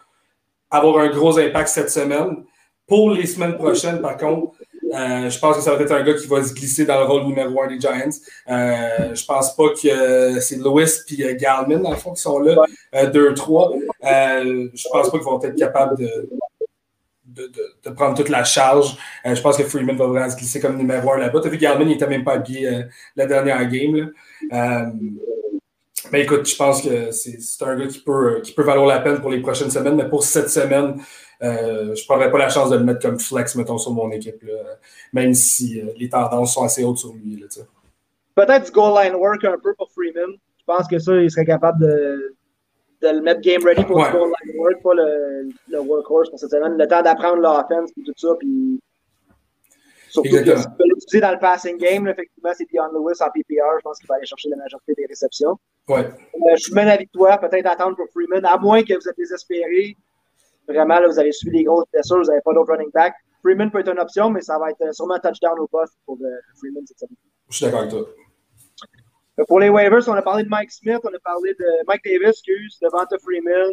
avoir un gros impact cette semaine. Pour les semaines prochaines, par contre, euh, je pense que ça va être un gars qui va se glisser dans le rôle numéro un des Giants. Euh, je pense pas que euh, c'est Lewis et Galman, dans le fond, qui sont là, 2-3. je pense pas qu'ils vont être capables de, prendre toute la charge. Euh, je pense que Freeman va vraiment se glisser comme numéro un là-bas. Tu as vu, Garmin, il n'était même pas habillé euh, la dernière game. Euh, mais écoute, je pense que c'est un gars qui peut, qui peut valoir la peine pour les prochaines semaines, mais pour cette semaine, euh, je ne prendrais pas la chance de le mettre comme flex, mettons, sur mon équipe, même si les tendances sont assez hautes sur lui. Peut-être du goal line work un peu pour Freeman. Je pense que ça, il serait capable de, de le mettre game ready pour du goal line work, pas le, le workhorse pour cette semaine. Le temps d'apprendre l'offense et tout ça. Puis Surtout que tu peux l'utiliser dans le passing game. effectivement, c'est Dion Lewis en PPR. Je pense qu'il va aller chercher la majorité des réceptions. Ouais. Euh, je suis même avec toi. Peut-être attendre pour Freeman, à moins que vous êtes désespéré. Vraiment, là, vous avez suivi des grosses blessures, vous n'avez pas d'autres running back. Freeman peut être une option, mais ça va être sûrement un touchdown au poste pour euh, Freeman cette semaine. Je suis d'accord avec toi. Euh, pour les waivers, on a parlé de Mike Smith, on a parlé de Mike Davis, excuse, de Vanta Freeman,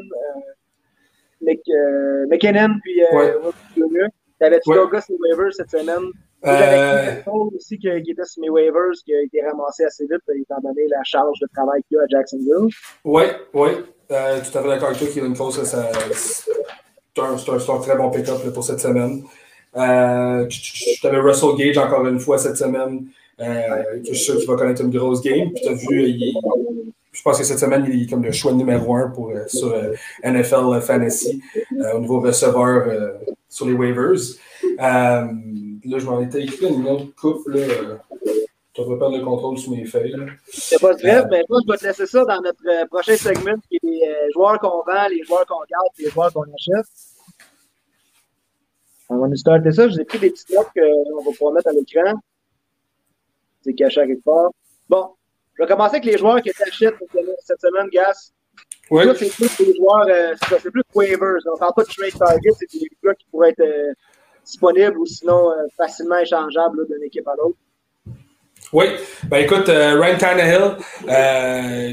euh, McKinnon, puis euh, ouais. T'avais-tu ouais. Douglas les waivers cette semaine? J'avais euh... aussi qui, était sur mes waivers, qui a été ramassé assez vite, étant donné la charge de travail qu'il y a à Jacksonville. Oui, oui. Euh, tout à fait d'accord avec toi, Kevin Close, ça, c'est un, un, un, très bon pick-up pour cette semaine. Euh, tu avais Russell Gage encore une fois cette semaine, euh, je suis sûr qu'il va connaître une grosse game. Puis tu as vu, il, je pense que cette semaine, il est comme le choix numéro un pour, euh, sur euh, NFL Fantasy au niveau receveur sur les waivers. là, je m'en étais écrit une autre coupe. Là, je devrais perdre le contrôle sur mes feuilles. C'est pas grave, mais moi, je vais te laisser ça dans notre prochain segment qui est les joueurs qu'on vend, les joueurs qu'on garde et les joueurs qu'on achète. On va nous starter ça. Je vous ai pris des petites notes qu'on va pouvoir mettre à l'écran. C'est caché à quelque part. Bon, je vais commencer avec les joueurs qui t'achètent cette semaine, Gas. Oui. c'est plus des joueurs, euh, c'est plus waivers. On ne parle pas de trade target, c'est des gars qui pourraient être euh, disponibles ou sinon euh, facilement échangeables d'une équipe à l'autre. Oui, ben écoute, Ryan Tannehill,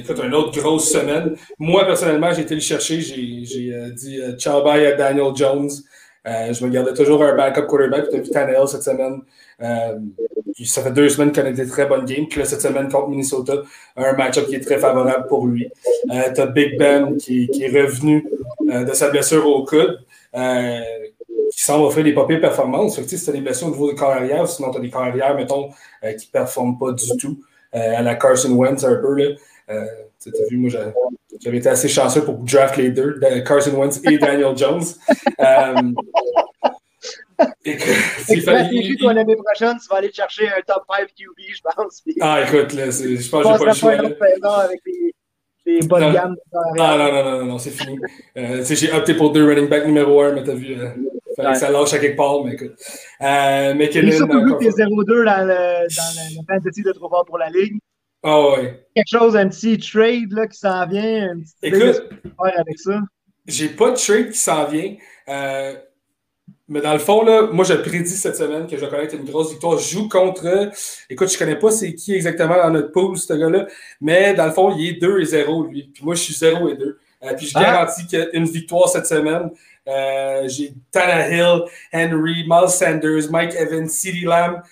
écoute, une autre grosse semaine. Moi, personnellement, j'ai été le chercher, j'ai dit ciao bye à Daniel Jones. Je me gardais toujours un backup quarterback, tu as vu Tannehill cette semaine. Euh, ça fait deux semaines qu'on a des très bonnes games. Puis là, cette semaine contre Minnesota, un match-up qui est très favorable pour lui. Euh, tu as Big Ben qui, qui est revenu euh, de sa blessure au coude, euh, qui semble offrir des papiers performances. Fait que, tu as des blessures au niveau des carrières, sinon tu as des carrières, mettons, euh, qui ne performent pas du tout, à la Carson Wentz un peu. Là. Tu as vu, moi, j'avais été assez chanceux pour draft les deux, Carson Wentz et Daniel Jones. (laughs) Et que, s'il fallait. toi, l'année prochaine, tu vas aller chercher un top 5 QB, je pense. Ah, écoute, là, je pense que j'ai pas le choix. Pas avec les, les bonnes gammes. Ah, non, non, non, non, non c'est fini. Euh, j'ai opté pour deux running back numéro 1, mais t'as vu, euh, fallait ouais. que ça lâche à quelque part, mais écoute. Euh, mais J'ai surtout vu que t'es 0-2 dans le, dans le fantasy de trop fort pour la ligue. Ah oh, ouais. Quelque chose, un petit trade là, qui s'en vient, un petit Écoute, faire avec ça. J'ai pas de trade qui s'en vient. Euh, mais dans le fond, là, moi, je prédis cette semaine que je vais connaître une grosse victoire. Je joue contre. Écoute, je connais pas c'est qui exactement dans notre pool, ce gars-là. Mais dans le fond, il est 2 et 0, lui. Puis moi, je suis 0 et 2. Euh, puis je ah. garantis qu'une victoire cette semaine. Euh, j'ai Tannehill, Henry, Miles Sanders, Mike Evans, CeeDee Lamb,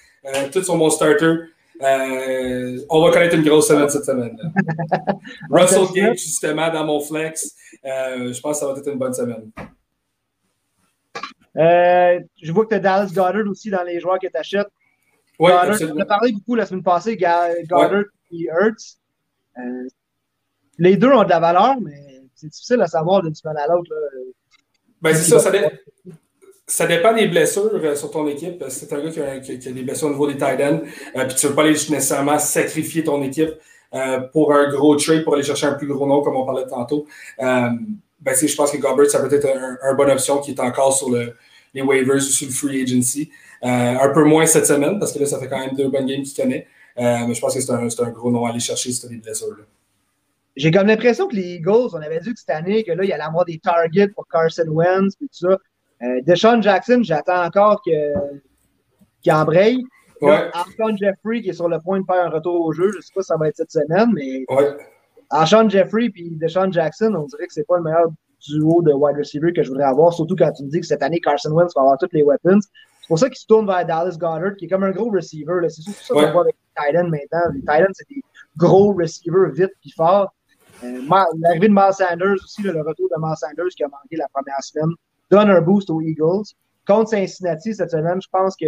tous sur mon starter. Euh, on va connaître une grosse semaine cette semaine. (laughs) Russell Gage, justement, dans mon flex. je pense que ça va être une bonne semaine. Euh, je vois que tu as Dallas Goddard aussi dans les joueurs que tu achètes. Oui, on a parlé beaucoup la semaine passée, Goddard et Hurts. Euh, les deux ont de la valeur, mais c'est difficile à savoir d'une semaine à l'autre. Ben, c'est ça, ça, ça, dépend des blessures euh, sur ton équipe. C'est un gars qui a, des blessures au niveau des tight ends, euh, puis tu ne veux pas aller nécessairement sacrifier ton équipe euh, pour un gros trade, pour aller chercher un plus gros nom, comme on parlait tantôt ben, je pense que Gobbert, ça peut être une un bonne option qui est encore sur le, les waivers ou sur le free agency. Euh, un peu moins cette semaine, parce que là, ça fait quand même deux bonnes games qu'il connaît. Euh, mais je pense que c'est un, gros nom à aller chercher si tu as des blessures. J'ai comme l'impression que les Eagles, on avait dit que cette année, que là, il allait avoir des targets pour Carson Wentz et tout ça. Euh, Deshaun Jackson, j'attends encore qu'il embraye. Ouais. Antoine Jeffrey qui est sur le point de faire un retour au jeu. Je ne sais pas si ça va être cette semaine, mais ouais. Sean Jeffrey et Deshaun Jackson, on dirait que c'est pas le meilleur duo de wide receiver que je voudrais avoir, surtout quand tu me dis que cette année, Carson Wentz va avoir toutes les weapons. C'est pour ça qu'il se tourne vers Dallas Goddard, qui est comme un gros receiver. C'est surtout ça qu'on voit avec les Titans maintenant. Les Titans, c'est des gros receivers vite et forts. Euh, L'arrivée de Miles Sanders aussi, le retour de Miles Sanders qui a manqué la première semaine, donne un boost aux Eagles. Contre Cincinnati cette semaine, je pense que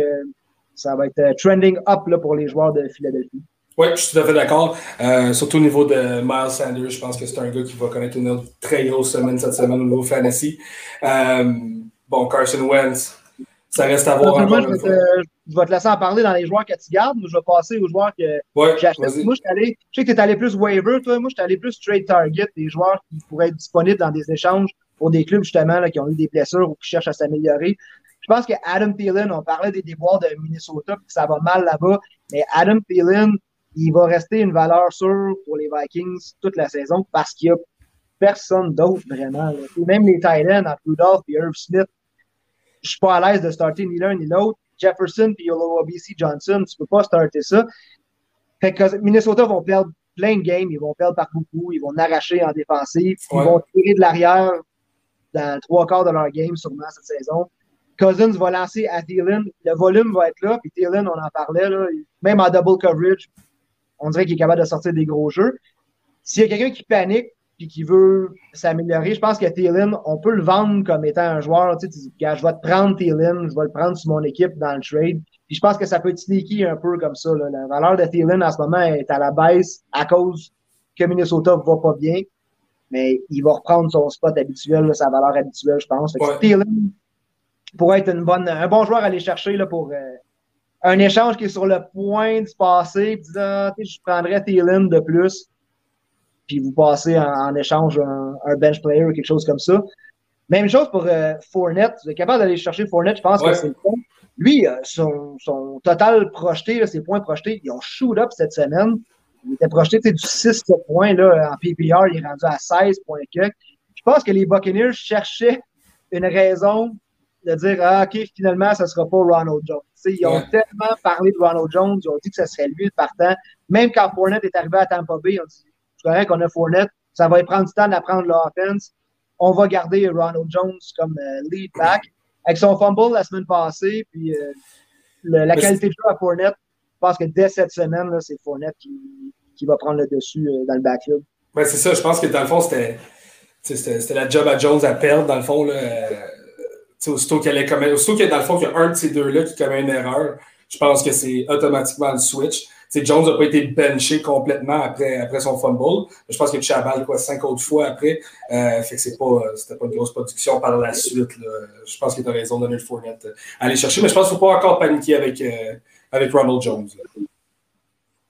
ça va être euh, trending up là, pour les joueurs de Philadelphie. Oui, je suis tout à fait d'accord. Euh, surtout au niveau de Miles Sanders, je pense que c'est un gars qui va connaître une autre très grosse semaine cette semaine au niveau fantasy. Euh, bon, Carson Wentz, ça reste à voir. Moi, je, vais te, je vais te laisser en parler dans les joueurs que tu gardes. je vais passer aux joueurs que j'ai achetés. Moi, je, allé, je sais que tu es allé plus waiver, toi. Moi, je suis allé plus trade target, des joueurs qui pourraient être disponibles dans des échanges pour des clubs, justement, là, qui ont eu des blessures ou qui cherchent à s'améliorer. Je pense que Adam Thielen, on parlait des déboires de Minnesota, puis ça va mal là-bas. Mais Adam Thielen, il va rester une valeur sûre pour les Vikings toute la saison parce qu'il n'y a personne d'autre vraiment. Et même les Titans, entre Rudolph et Irv Smith, je suis pas à l'aise de starter ni l'un ni l'autre. Jefferson puis BC Johnson, tu peux pas starter ça. Fait que Minnesota vont perdre plein de games, ils vont perdre par beaucoup, ils vont arracher en défensive, ils vont tirer de l'arrière dans trois quarts de leur game sûrement cette saison. Cousins va lancer à Thielen, le volume va être là, puis Thielen, on en parlait, là, même en double coverage, on dirait qu'il est capable de sortir des gros jeux. S'il y a quelqu'un qui panique, puis qui veut s'améliorer, je pense que Thielen, on peut le vendre comme étant un joueur. Tu dis, je vais te prendre Thielen, je vais le prendre sur mon équipe dans le trade. Puis je pense que ça peut être sneaky un peu comme ça. La valeur de Thielen en ce moment est à la baisse à cause que Minnesota va pas bien. Mais il va reprendre son spot habituel, sa valeur habituelle, je pense. Ouais. Pourrait être une bonne, un bon joueur à aller chercher là, pour euh, un échange qui est sur le point de se passer. Puis, ah, je prendrais Thielen de plus puis vous passez en, échange un, bench player ou quelque chose comme ça. Même chose pour euh, Fournette. Vous êtes capable d'aller chercher Fournette, je pense que c'est le point. Lui, euh, son, son, total projeté, ses points projetés, ils ont shoot up cette semaine. Il était projeté du 6 points là, en PPR, il est rendu à 16 points Je pense que les Buccaneers cherchaient une raison de dire ah, OK, finalement, ça ne sera pas Ronald Jones. ils ont tellement parlé de Ronald Jones, ils ont dit que ce serait lui le partant. Même quand Fournette est arrivé à Tampa Bay, ils ont dit correct, on a Fournette. Ça va prendre du temps d'apprendre l'offense. On va garder Ronald Jones comme euh, lead back. Avec son fumble la semaine passée, puis euh, la qualité de jeu à Fournette, pense que dès cette semaine, c'est Fournette qui, qui, va prendre le dessus euh, dans le backfield. Ouais, c'est ça. Je pense que dans le fond, c'était la job à Jones à perdre, dans le fond. Là, aussitôt qu'il y aussitôt qu'il y a, dans le fond, qu'il y a un de ces deux-là qui commet une erreur, je pense que c'est automatiquement le switch. Jones n'a pas été benché complètement après, après son fumble. Je pense qu'il a quoi, cinq autres fois après. Euh, fait que c'est pas, c'était pas une grosse production par la suite. Je pense qu'il a raison de donner le Fournette aller chercher. Mais je pense qu'il ne faut pas encore paniquer avec, euh, avec Ronald Jones.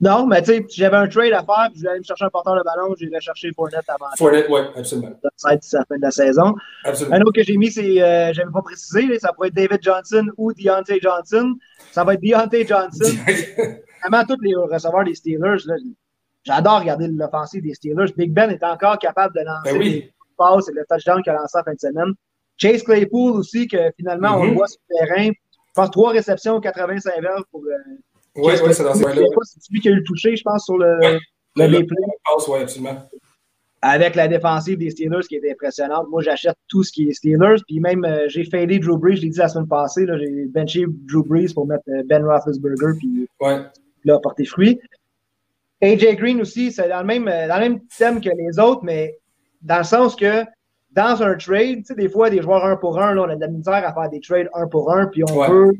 Non, mais tu sais, si j'avais un trade à faire, je voulais aller me chercher un porteur de ballon, j'irais chercher Fournette avant. Fournette, oui, absolument. Ça va être la fin de la saison. Absolument. Un autre que j'ai mis, c'est, euh, j'avais pas précisé, ça pourrait être David Johnson ou Deontay Johnson. Ça va être Deontay Johnson. (laughs) vraiment tous les receveurs des Steelers, j'adore regarder l'offensive des Steelers. Big Ben est encore capable de lancer ben oui. passes et le touchdown qu'il a lancé en fin de semaine. Chase Claypool aussi, que finalement, on le mm-hmm. voit sur le terrain. Je pense trois réceptions, 85 verges pour. Euh, oui, oui, c'est dans ce là C'est lui qui a eu le touché, je pense, sur le, ouais. le, absolument avec la défensive des Steelers qui est impressionnante. Moi, j'achète tout ce qui est Steelers. Puis même, euh, j'ai fadé Drew Brees, je l'ai dit la semaine passée. J'ai benché Drew Brees pour mettre euh, Ben Roethlisberger. Puis ouais là, a porté fruit. AJ Green aussi, c'est dans le même, dans le même thème que les autres, mais dans le sens que dans un trade, tu sais, des fois, des joueurs un pour un, là, on a de la misère à faire des trades un pour un, puis on peut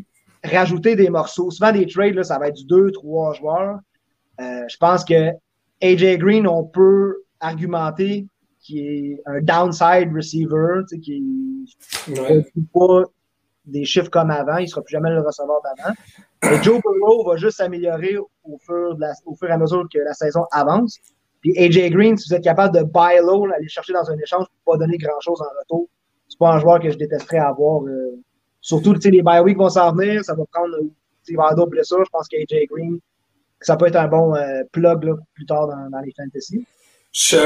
rajouter des morceaux. Souvent, des trades, là, ça va être du deux, trois joueurs. Euh, je pense que AJ Green, on peut argumenter qui est un downside receiver, tu sais, qui ne pas des chiffres comme avant, il ne sera plus jamais le receveur d'avant. Joe Burrow va juste s'améliorer au, fur au fur et à mesure que la saison avance. Puis AJ Green, si vous êtes capable de buy low, aller chercher dans un échange pour pas donner grand-chose en retour, c'est pas un joueur que je détesterais avoir. Euh, surtout, les bye week vont s'en venir, ça va prendre, il va d'autres blessures. Je pense qu'AJ Green, ça peut être un bon euh, plug là, plus tard dans, dans les fantasy.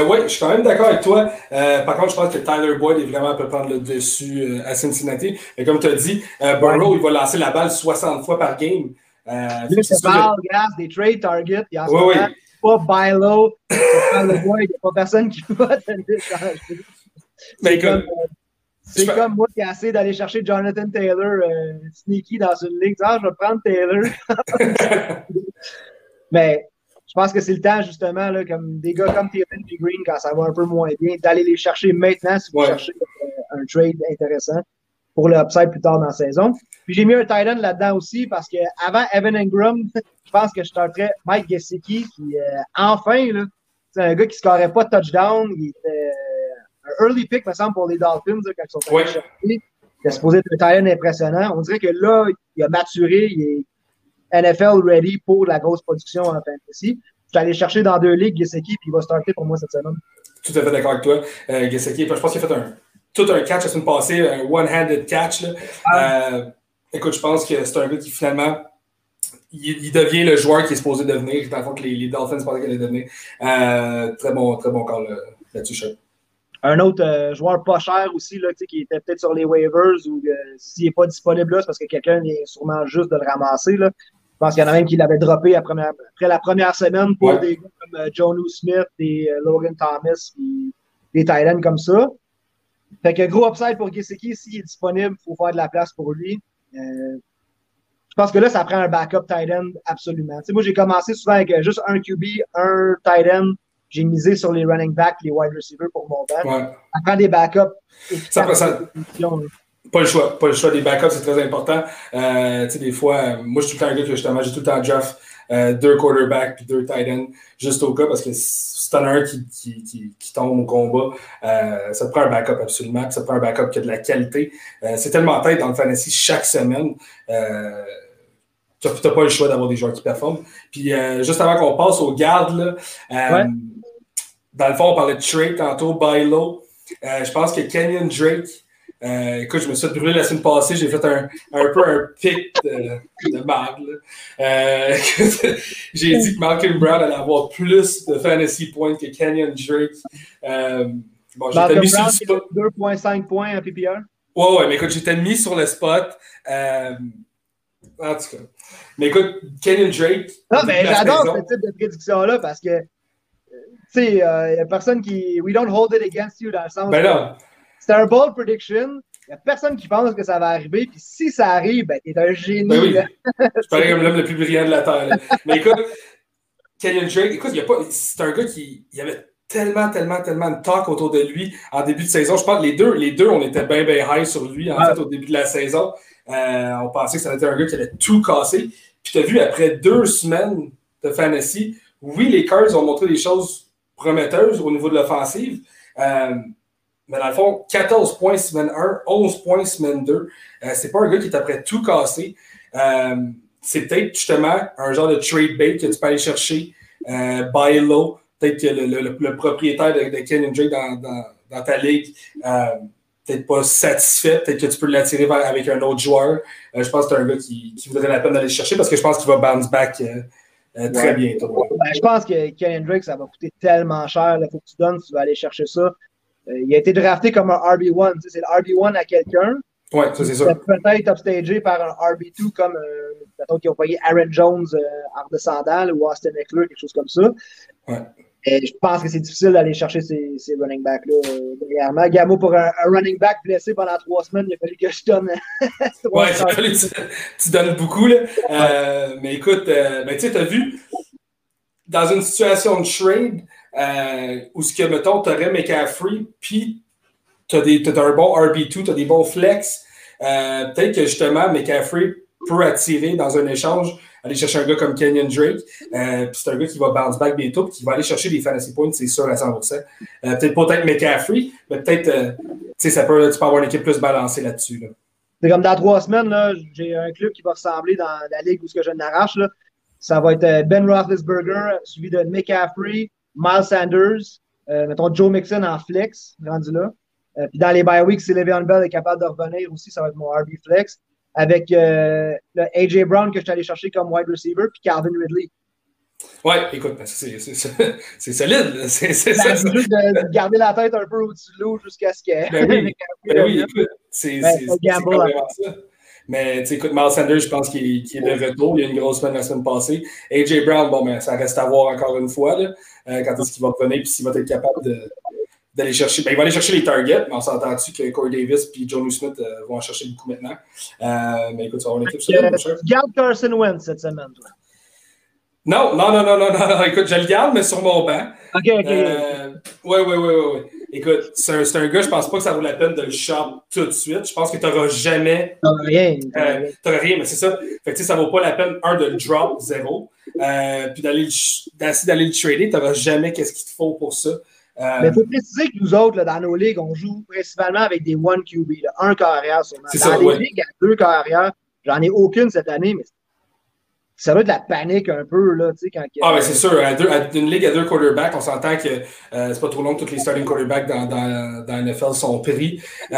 Oui, je suis quand même d'accord avec toi. Euh, par contre, je pense que Tyler Boyd est vraiment peut prendre le dessus euh, à Cincinnati. Et comme tu as dit, euh, Burrow, il va lancer la balle 60 fois par game. Euh, c'est pas des trade targets. Oui, oui. Pas buy low. Tyler Boyd, il n'y a pas personne qui va (laughs) te changer. C'est comme, c'est comme moi qui ai essayé d'aller chercher Jonathan Taylor sneaky dans une ligue. Ah, je vais prendre Taylor. (laughs) Mais je pense que c'est le temps, justement, là, comme des gars comme Thielen et Green, quand ça va un peu moins bien, d'aller les chercher maintenant si vous cherchez euh, un trade intéressant pour le upside plus tard dans la saison. Puis j'ai mis un tight end là-dedans aussi parce qu'avant Evan Ingram, (laughs) je pense que je starterais Mike Gesicki qui, euh, enfin, là, c'est un gars qui ne scorait pas de touchdown. Il était euh, un early pick, me semble, pour les Dolphins quand ils sont allés chercher. Il est supposé être un talent impressionnant. On dirait que là, il a maturé, il est NFL ready pour la grosse production en fantasy. Je suis allé chercher dans deux ligues Gesicki, puis il va starter pour moi cette semaine. Tout à fait d'accord avec toi. Euh, Gesicki, je pense qu'il a fait un, tout un catch la semaine passée, un one-handed catch. Là. Ah. Euh, écoute, je pense que c'est un gars qui finalement il, devient le joueur qui est supposé devenir, dans le fond que les, les Dolphins pensaient qu'il allait devenir. Euh, très bon, très bon call là-dessus, un autre euh, joueur pas cher aussi, là, qui était peut-être sur les waivers ou euh, s'il n'est pas disponible là, c'est parce que quelqu'un vient sûrement juste de le ramasser. Là. Je pense qu'il y en a même qui l'avait droppé après, la première semaine pour des gars comme euh, John Smith, des Logan Thomas, des Titans comme ça. Fait que gros upside pour Gesicki, s'il est disponible, il faut faire de la place pour lui. je pense que là, ça prend un backup tight end absolument. moi, j'ai commencé souvent avec juste un QB, un tight end, j'ai misé sur les running backs, les wide receivers pour mon. Ouais. Ça prend des backups. Ça, ça, pas le choix. Pas le choix. Des backups, c'est très important. Euh, tu sais, des fois, euh, moi, je suis tout le temps un gars que justement, j'ai tout le temps draft euh, deux quarterbacks puis deux tight ends, juste au cas, parce que si t'en as un qui, qui, qui, qui, tombe au combat, euh, ça te prend un backup absolument, ça te prend un backup qui a de la qualité. Euh, c'est tellement tête dans le fantasy chaque semaine. Tu n'as pas le choix d'avoir des joueurs qui performent. Puis juste avant qu'on passe aux gardes, là, dans le fond, on parlait de Drake tantôt. Euh, je pense que Kenyon Drake, écoute, je me suis brûlé la semaine passée, j'ai fait un, un, peu un pic de, de (laughs) j'ai dit que Malcolm Brown allait avoir plus de fantasy points que Kenyon Drake. bon, j'étais mis sur le spot. 2,5 points en PPR. Ouais, ouais, mais écoute, j'étais mis sur le spot. En tout cas. Mais écoute, Kenyon Drake. Non, mais j'adore ce type de prédiction-là parce que, tu sais, il euh, n'y a personne qui. We don't hold it against you dans le sens. Ben non. C'est un bold prediction. Il n'y a personne qui pense que ça va arriver. Puis si ça arrive, ben, t'es un génie. Ben oui. Je parais comme l'homme le plus brillant de la Terre. Mais écoute, Kenyon Drake, écoute, c'est un gars qui il avait tellement, tellement, tellement de talk autour de lui en début de saison. Je pense que les deux, les deux on était bien, bien high sur lui, en fait, au début de la saison. Euh, on pensait que ça allait être un gars qui allait tout casser. Puis tu as vu, après deux semaines de fantasy, oui, les Cards ont montré des choses prometteuses au niveau de l'offensive. Euh, mais dans le fond, 14 points semaine 1, 11 points semaine 2. Euh, c'est pas un gars qui est après tout cassé. c'est peut-être justement un genre de trade bait que tu peux aller chercher, buy low. Peut-être que le, propriétaire de, de Ken Drake dans, dans, ta ligue peut-être pas satisfait, peut-être que tu peux l'attirer avec un autre joueur. Euh, je pense que c'est un gars qui, qui, voudrait la peine d'aller chercher parce que je pense qu'il va bounce back euh, euh, très bientôt. Ben, je pense que Ken Hendricks, ça va coûter tellement cher. Il faut que tu donnes, tu vas aller chercher ça. Il a été drafté comme un RB1. c'est le RB1 à quelqu'un. Oui, ça c'est sûr. Peut-être upstagé par un RB2 comme, mettons, qui ont payé Aaron Jones, Art de Sandal ou Austin Eckler, quelque chose comme ça. Ouais. Et je pense que c'est difficile d'aller chercher ces, ces running backs-là euh, dernièrement. Gamo, pour un, running back blessé pendant trois semaines, il a fallu que je donne. il fallu que tu, donnes beaucoup. Là. Euh, mais écoute, euh, ben, tu sais, tu as vu, dans une situation de trade euh, où, ce que, mettons, tu aurais McCaffrey, puis tu as, un bon RB2, tu as des bons flex. Peut-être que justement, McCaffrey peut attirer dans un échange aller chercher un gars comme Kenyon Drake. Euh, puis c'est un gars qui va bounce back bientôt, puis qui va aller chercher des fantasy points, c'est sûr à 100%. Euh, peut-être pas peut-être McCaffrey, mais peut-être, euh, tu sais, ça peut, tu peux avoir une équipe plus balancée là-dessus. Là. C'est comme dans trois semaines, j'ai un club qui va ressembler dans la ligue où ce que je n'arrache. Ça va être Ben Roethlisberger, suivi de McCaffrey, Miles Sanders, mettons Joe Mixon en flex, rendu là. puis dans les bye weeks, si Le'Veon Bell est capable de revenir aussi, ça va être mon RB flex avec euh, le AJ Brown que je suis allé chercher comme wide receiver, puis Calvin Ridley. Ouais, écoute, ben, (laughs) c'est solide. C'est ben, juste de, garder la tête un peu au-dessus de l'eau jusqu'à ce que. Ben oui, (laughs) ben oui écoute, c'est vraiment ça. Mais tu écoute, Miles Sanders, je pense qu'il est de retour. Il y a une grosse semaine la semaine passée. AJ Brown, bon, ben, ça reste à voir encore une fois là, euh, quand est-ce qu'il va revenir puis s'il va être capable d'aller chercher. Ben, il va aller chercher les targets, mais on s'entend-tu que Corey Davis et John Smith euh, vont en chercher beaucoup maintenant? Euh, mais écoute, ça va avoir une équipe solide, euh, Tu gardes Carson Wentz cette semaine, toi? Non, non, non, non, non, non, Écoute, je le garde, mais sur mon banc. OK, OK. Oui, oui, oui, oui. Écoute, c'est un, un, gars, je pense pas que ça vaut la peine de le shop tout de suite. Je pense que tu n'auras jamais. T'auras rien. Tu n'auras rien, mais c'est ça. Fait que, ça vaut pas la peine, un, de le drop, zéro. puis d'aller d'aller le trader, tu n'auras jamais qu'est-ce qu'il te faut pour ça. Mais il faut préciser que nous autres, dans nos ligues, on joue principalement avec des one QB, un carrière seulement. Dans ça, les ligues, il y a deux carrières. J'en ai aucune cette année, mais ça va être de la panique un peu, là, tu sais, quand... Ah, mais c'est sûr, à une ligue à deux quarterbacks, on s'entend que euh, c'est pas trop long que tous les starting quarterbacks dans, dans, dans NFL sont pris. Euh,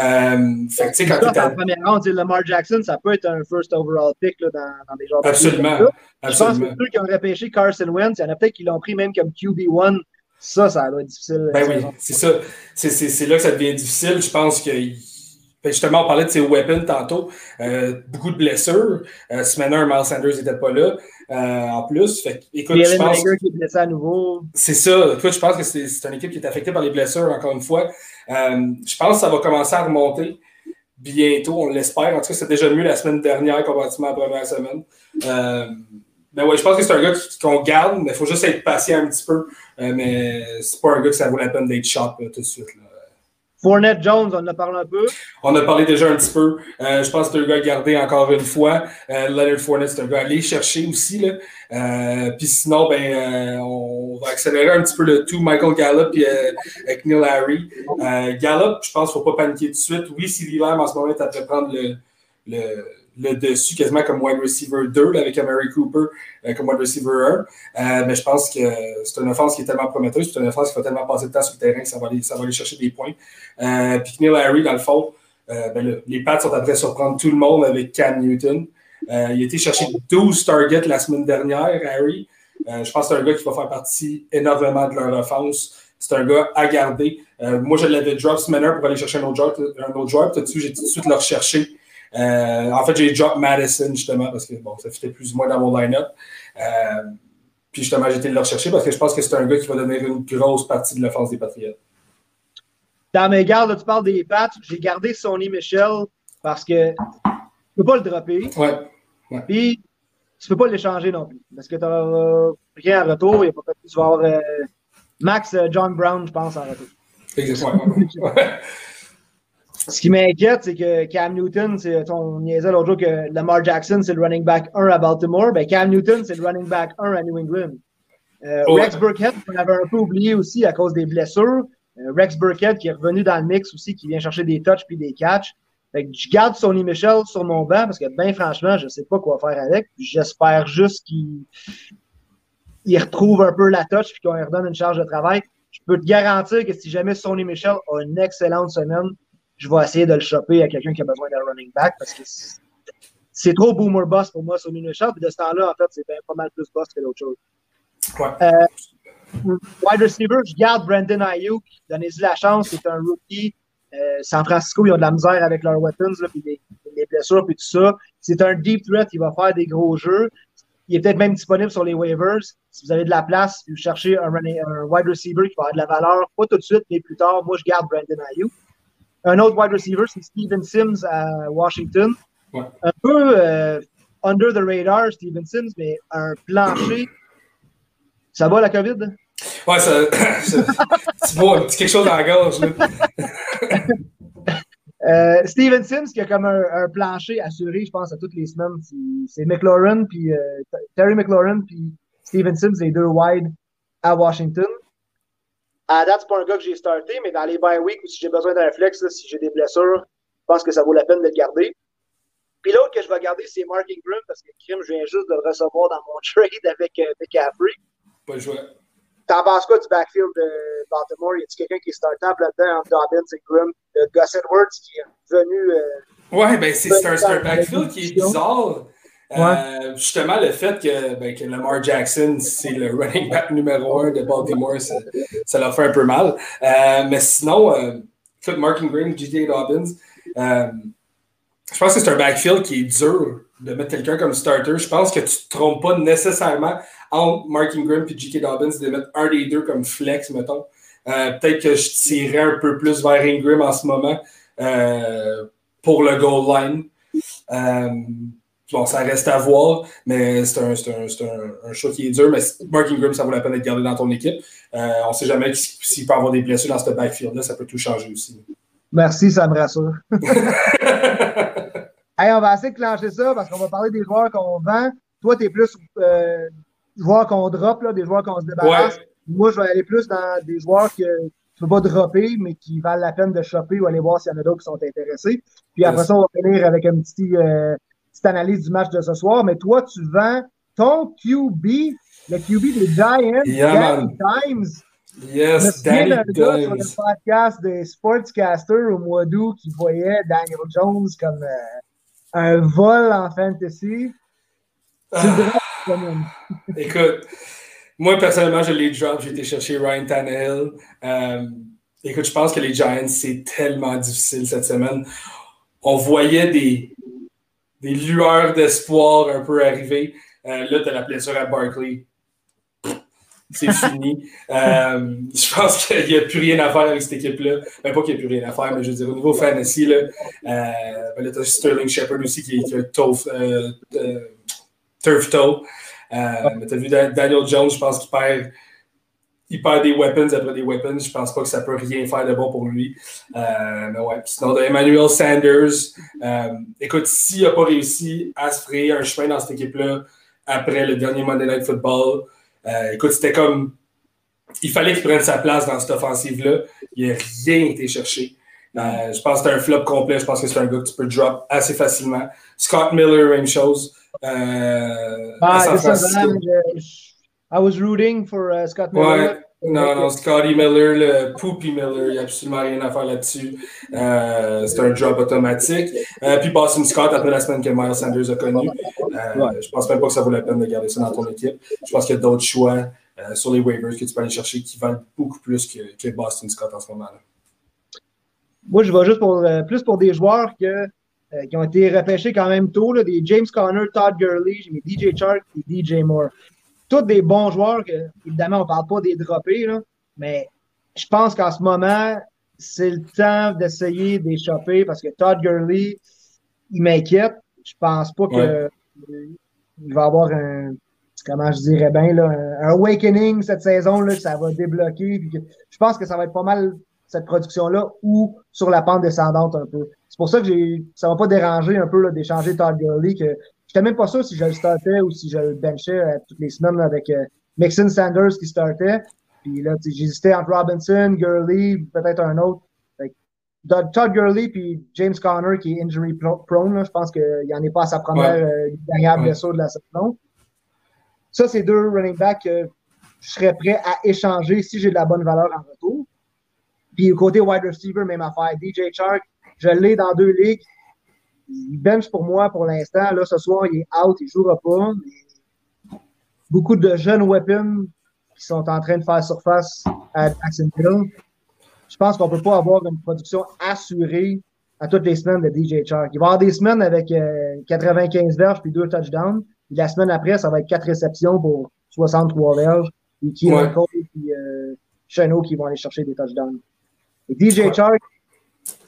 fait tu sais, quand tu première ronde, Lamar Jackson, ça peut être un first overall pick, là, dans, dans des genres Absolument. De absolument. Je pense que ceux qui ont repêché Carson Wentz, il y en a peut-être qui l'ont pris même comme QB1. Ça, ça doit être difficile. Ben oui, c'est ça. C'est là que ça devient difficile. Je pense que justement, on parlait de ses weapons tantôt. Euh, beaucoup de blessures. Euh, semaine 1, Miles Sanders n'était pas là. Euh, en plus, fait, écoute, je pense. qui est blessé à nouveau. C'est ça. Écoute, je pense que c'est une équipe qui est affectée par les blessures, encore une fois. Euh, je pense que ça va commencer à remonter bientôt, on l'espère. En tout cas, c'était déjà mieux la semaine dernière comparativement à la première semaine. Euh, mais ouais, je pense que c'est un gars qu'on garde, mais il faut juste être patient un petit peu. Euh, mais c'est pas un gars que ça vaut la peine d'être shot tout de suite. Là. Fournette Jones, on en a parlé un peu. On a parlé déjà un petit peu. Euh, je pense que c'est un gars à garder encore une fois. Euh, Leonard Fournette, c'est un gars à aller chercher aussi. Là. Euh, puis sinon, ben, euh, on va accélérer un petit peu le tout. Michael Gallup et avec Neil Harry. Gallup, je pense qu'il ne faut pas paniquer tout de suite. Oui, si l'hiver en ce moment est après prendre le, le le dessus quasiment comme wide receiver 2 avec Amari Cooper euh, comme wide receiver 1. Euh, mais je pense que c'est une offense qui est tellement prometteuse, c'est une offense qui va tellement passer de temps sur le terrain que ça va aller, ça va aller chercher des points. Euh, puis Neil Harry, dans le fond, ben, les Pats sont après surprendre tout le monde avec Cam Newton. il a été chercher 12 targets la semaine dernière, Harry. je pense que c'est un gars qui va faire partie énormément de leur offense. C'est un gars à garder. moi, je l'avais drop ce manner pour aller chercher un autre drop. Un autre suite, j'ai tout de suite le recherché. Euh, en fait, j'ai drop Madison justement parce que bon, ça fitait plus ou moins dans mon line-up. Euh, puis justement, j'ai été le rechercher parce que je pense que c'est un gars qui va devenir une grosse partie de l'offense des Patriots. Dans mes gardes, tu parles des Pats. J'ai gardé Sonny Michel parce que tu ne peux pas le dropper. Ouais. Puis tu ne peux pas l'échanger non plus. Parce que tu n'as rien en retour. Il a pas tu vas avoir euh, Max John Brown, je pense, en retour. Exactement. (laughs) Ce qui m'inquiète, c'est que Cam Newton, c'est, on niaisait l'autre jour que Lamar Jackson, c'est le running back 1 à Baltimore. Ben, Cam Newton, c'est le running back 1 à New England. Euh, Rex Burkhead, on avait un peu oublié aussi à cause des blessures. Euh, Rex Burkhead qui est revenu dans le mix aussi, qui vient chercher des touches puis des catches. Fait que je garde Sonny Michel sur mon banc parce que, ben franchement, je ne sais pas quoi faire avec. J'espère juste qu'il il retrouve un peu la touch puis qu'on lui redonne une charge de travail. Je peux te garantir que si jamais Sonny Michel a une excellente semaine, je vais essayer de le choper à quelqu'un qui a besoin d'un running back parce que c'est trop boomer boss pour moi sur Shop. Puis de ce temps-là, en fait, c'est pas mal plus boss que d'autres choses. Euh, wide receiver, je garde Brandon Ayuk. Donnez-y la chance, c'est un rookie. Euh, San Francisco, ils ont de la misère avec leurs weapons, là, puis les, blessures, puis tout ça. C'est un deep threat, il va faire des gros jeux. Il est peut-être même disponible sur les waivers. Si vous avez de la place, vous cherchez un, un wide receiver qui va avoir de la valeur, pas tout de suite, mais plus tard, moi, je garde Brandon Ayuk. Un autre wide receiver, c'est Steven Sims à Washington. Un peu euh, under the radar, Steven Sims, mais un plancher. Ça va la COVID? Ouais, ça, (coughs) tu vois un petit quelque chose dans la gorge. (laughs) euh, Steven Sims qui a comme un, plancher assuré, je pense, à toutes les semaines. C'est McLaurin, puis euh, Terry McLaurin, puis Steven Sims, les deux wide à Washington. À date, c'est pas un gars que j'ai starté, mais dans les bye week ou si j'ai besoin d'un flex, si j'ai des blessures, je pense que ça vaut la peine de le garder. Puis l'autre que je vais garder, c'est Mark Ingram, parce que Krim, je viens juste de le recevoir dans mon (laughs) trade avec euh, McCaffrey. Pas joué. T'en penses quoi du backfield de Baltimore? Y a-t-il quelqu'un qui est startable là-dedans entre Dobbins et Grimm? Le Gus Edwards qui est venu. Euh, ouais, ben c'est un backfield qui est bizarre. Euh, justement, le fait que, ben, que, Lamar Jackson, c'est le running back numéro un de Baltimore, ça, ça leur fait un peu mal. Euh, mais sinon, euh, Mark Ingram, J.J. Dobbins, je pense que c'est un backfield qui est dur de mettre quelqu'un comme starter. Je pense que tu ne te trompes pas nécessairement entre Mark Ingram et J.K. Dobbins de mettre un des deux comme flex, mettons. Peut-être que je tirerais un peu plus vers Ingram en ce moment pour le goal line. Bon, ça reste à voir, mais c'est un, un, un, choix qui est dur. Mais Mark Ingram, ça vaut la peine d'être gardé dans ton équipe. Euh, on ne sait jamais s'il peut avoir des blessures dans ce backfield-là, ça peut tout changer aussi. Merci, ça me rassure. (laughs) hey, on va essayer de clencher ça parce qu'on va parler des joueurs qu'on vend. Toi, tu es plus euh, joueurs qu'on drop, là, des joueurs qu'on se débarrasse. Moi, je vais aller plus dans des joueurs que, tu peux pas dropper, mais qui valent la peine de choper ou aller voir s'il y en a d'autres qui sont intéressés. Puis après ça, on va finir avec une petite, euh, petite analyse du match de ce soir. Mais toi, tu vends ton QB, le QB des Giants, yeah, Times. Yes, Danny Dimes. sur le podcast des Sportscasters au mois d'août qui voyait Daniel Jones comme euh, un vol en fantasy. Ah. (laughs) Écoute, moi, personnellement, je l'ai drop. J'ai été chercher Ryan Tannehill. Euh, écoute, je pense que les Giants, c'est tellement difficile cette semaine. On voyait des, des lueurs d'espoir un peu arriver. Euh, là, tu as la blessure à Barkley. C'est (laughs) fini. euh, je pense qu'il n'y a plus rien à faire avec cette équipe-là. Ben, pas qu'il n'y a plus rien à faire, mais je veux dire, au niveau fantasy, là, euh, ben, là as Sterling Shepard aussi qui, qui a turf, euh, turf toe. Mais tu as vu Daniel Jones, je pense qu'il perd, il perd des weapons après des weapons. Je pense pas que ça peut rien faire de bon pour lui. Euh, mais ouais. Sinon, Emmanuel Sanders, euh, écoute, s'il n'a pas réussi à se frayer un chemin dans cette équipe-là après le dernier Monday Night Football, écoute, c'était comme. Il fallait qu'il prenne sa place dans cette offensive-là. Il n'a rien été cherché. je pense que c'est un flop complet. Je pense que c'est un gars que tu peux drop assez facilement. Scott Miller, même chose. Ah, I was rooting for uh, Scott Miller. Ouais. Non, non, Scotty Miller, le Poopy Miller, il n'y a absolument rien à faire là-dessus. Euh, c'est un drop automatique. Euh, puis Boston Scott, après la semaine que Miles Sanders a connu, euh, je pense même pas que ça vaut la peine de garder ça dans ton équipe. Je pense qu'il y a d'autres choix euh, sur les waivers que tu peux aller chercher qui valent beaucoup plus que, que Boston Scott en ce moment-là. Moi, je vais juste pour, plus pour des joueurs que qui ont été repêchés quand même tôt, là, des James Conner, Todd Gurley, j'ai mis DJ Chark et DJ Moore. Tous des bons joueurs que, évidemment, on ne parle pas des droppés, là, mais je pense qu'en ce moment, c'est le temps d'essayer d'échapper parce que Todd Gurley, il m'inquiète. Je pense pas que il va avoir un, comment je dirais bien, là, un awakening cette saison, là, que ça va débloquer. je pense que ça va être pas mal cette production-là ou sur la pente descendante un peu. C'est pour ça que j'ai, ça m'a pas dérangé un peu d'échanger Todd Gurley, que j'étais même pas sûr si je le startais ou si je le benchais euh, toutes les semaines avec euh, Mixon Sanders qui startait. Puis là, j'hésitais entre Robinson, Gurley, peut-être un autre. Todd Gurley puis James Conner qui est injury prone, je pense qu'il en est pas à sa première euh, dernière blessure de la saison. Ça, c'est deux running backs que je serais prêt à échanger si j'ai de la bonne valeur en retour. Puis côté wide receiver, même affaire. DJ Chark, je l'ai dans deux ligues. Il bench pour moi pour l'instant. Là, ce soir, il est out, il ne jouera pas. beaucoup de jeunes weapons qui sont en train de faire surface à Jacksonville. Je pense qu'on ne peut pas avoir une production assurée à toutes les semaines de DJ Chark. Il va y avoir des semaines avec 95 euh, verges puis deux touchdowns. Puis la semaine après, ça va être quatre réceptions pour 63 verges. Et qui ouais. et euh, Chenot qui vont aller chercher des touchdowns. Et DJ Chark,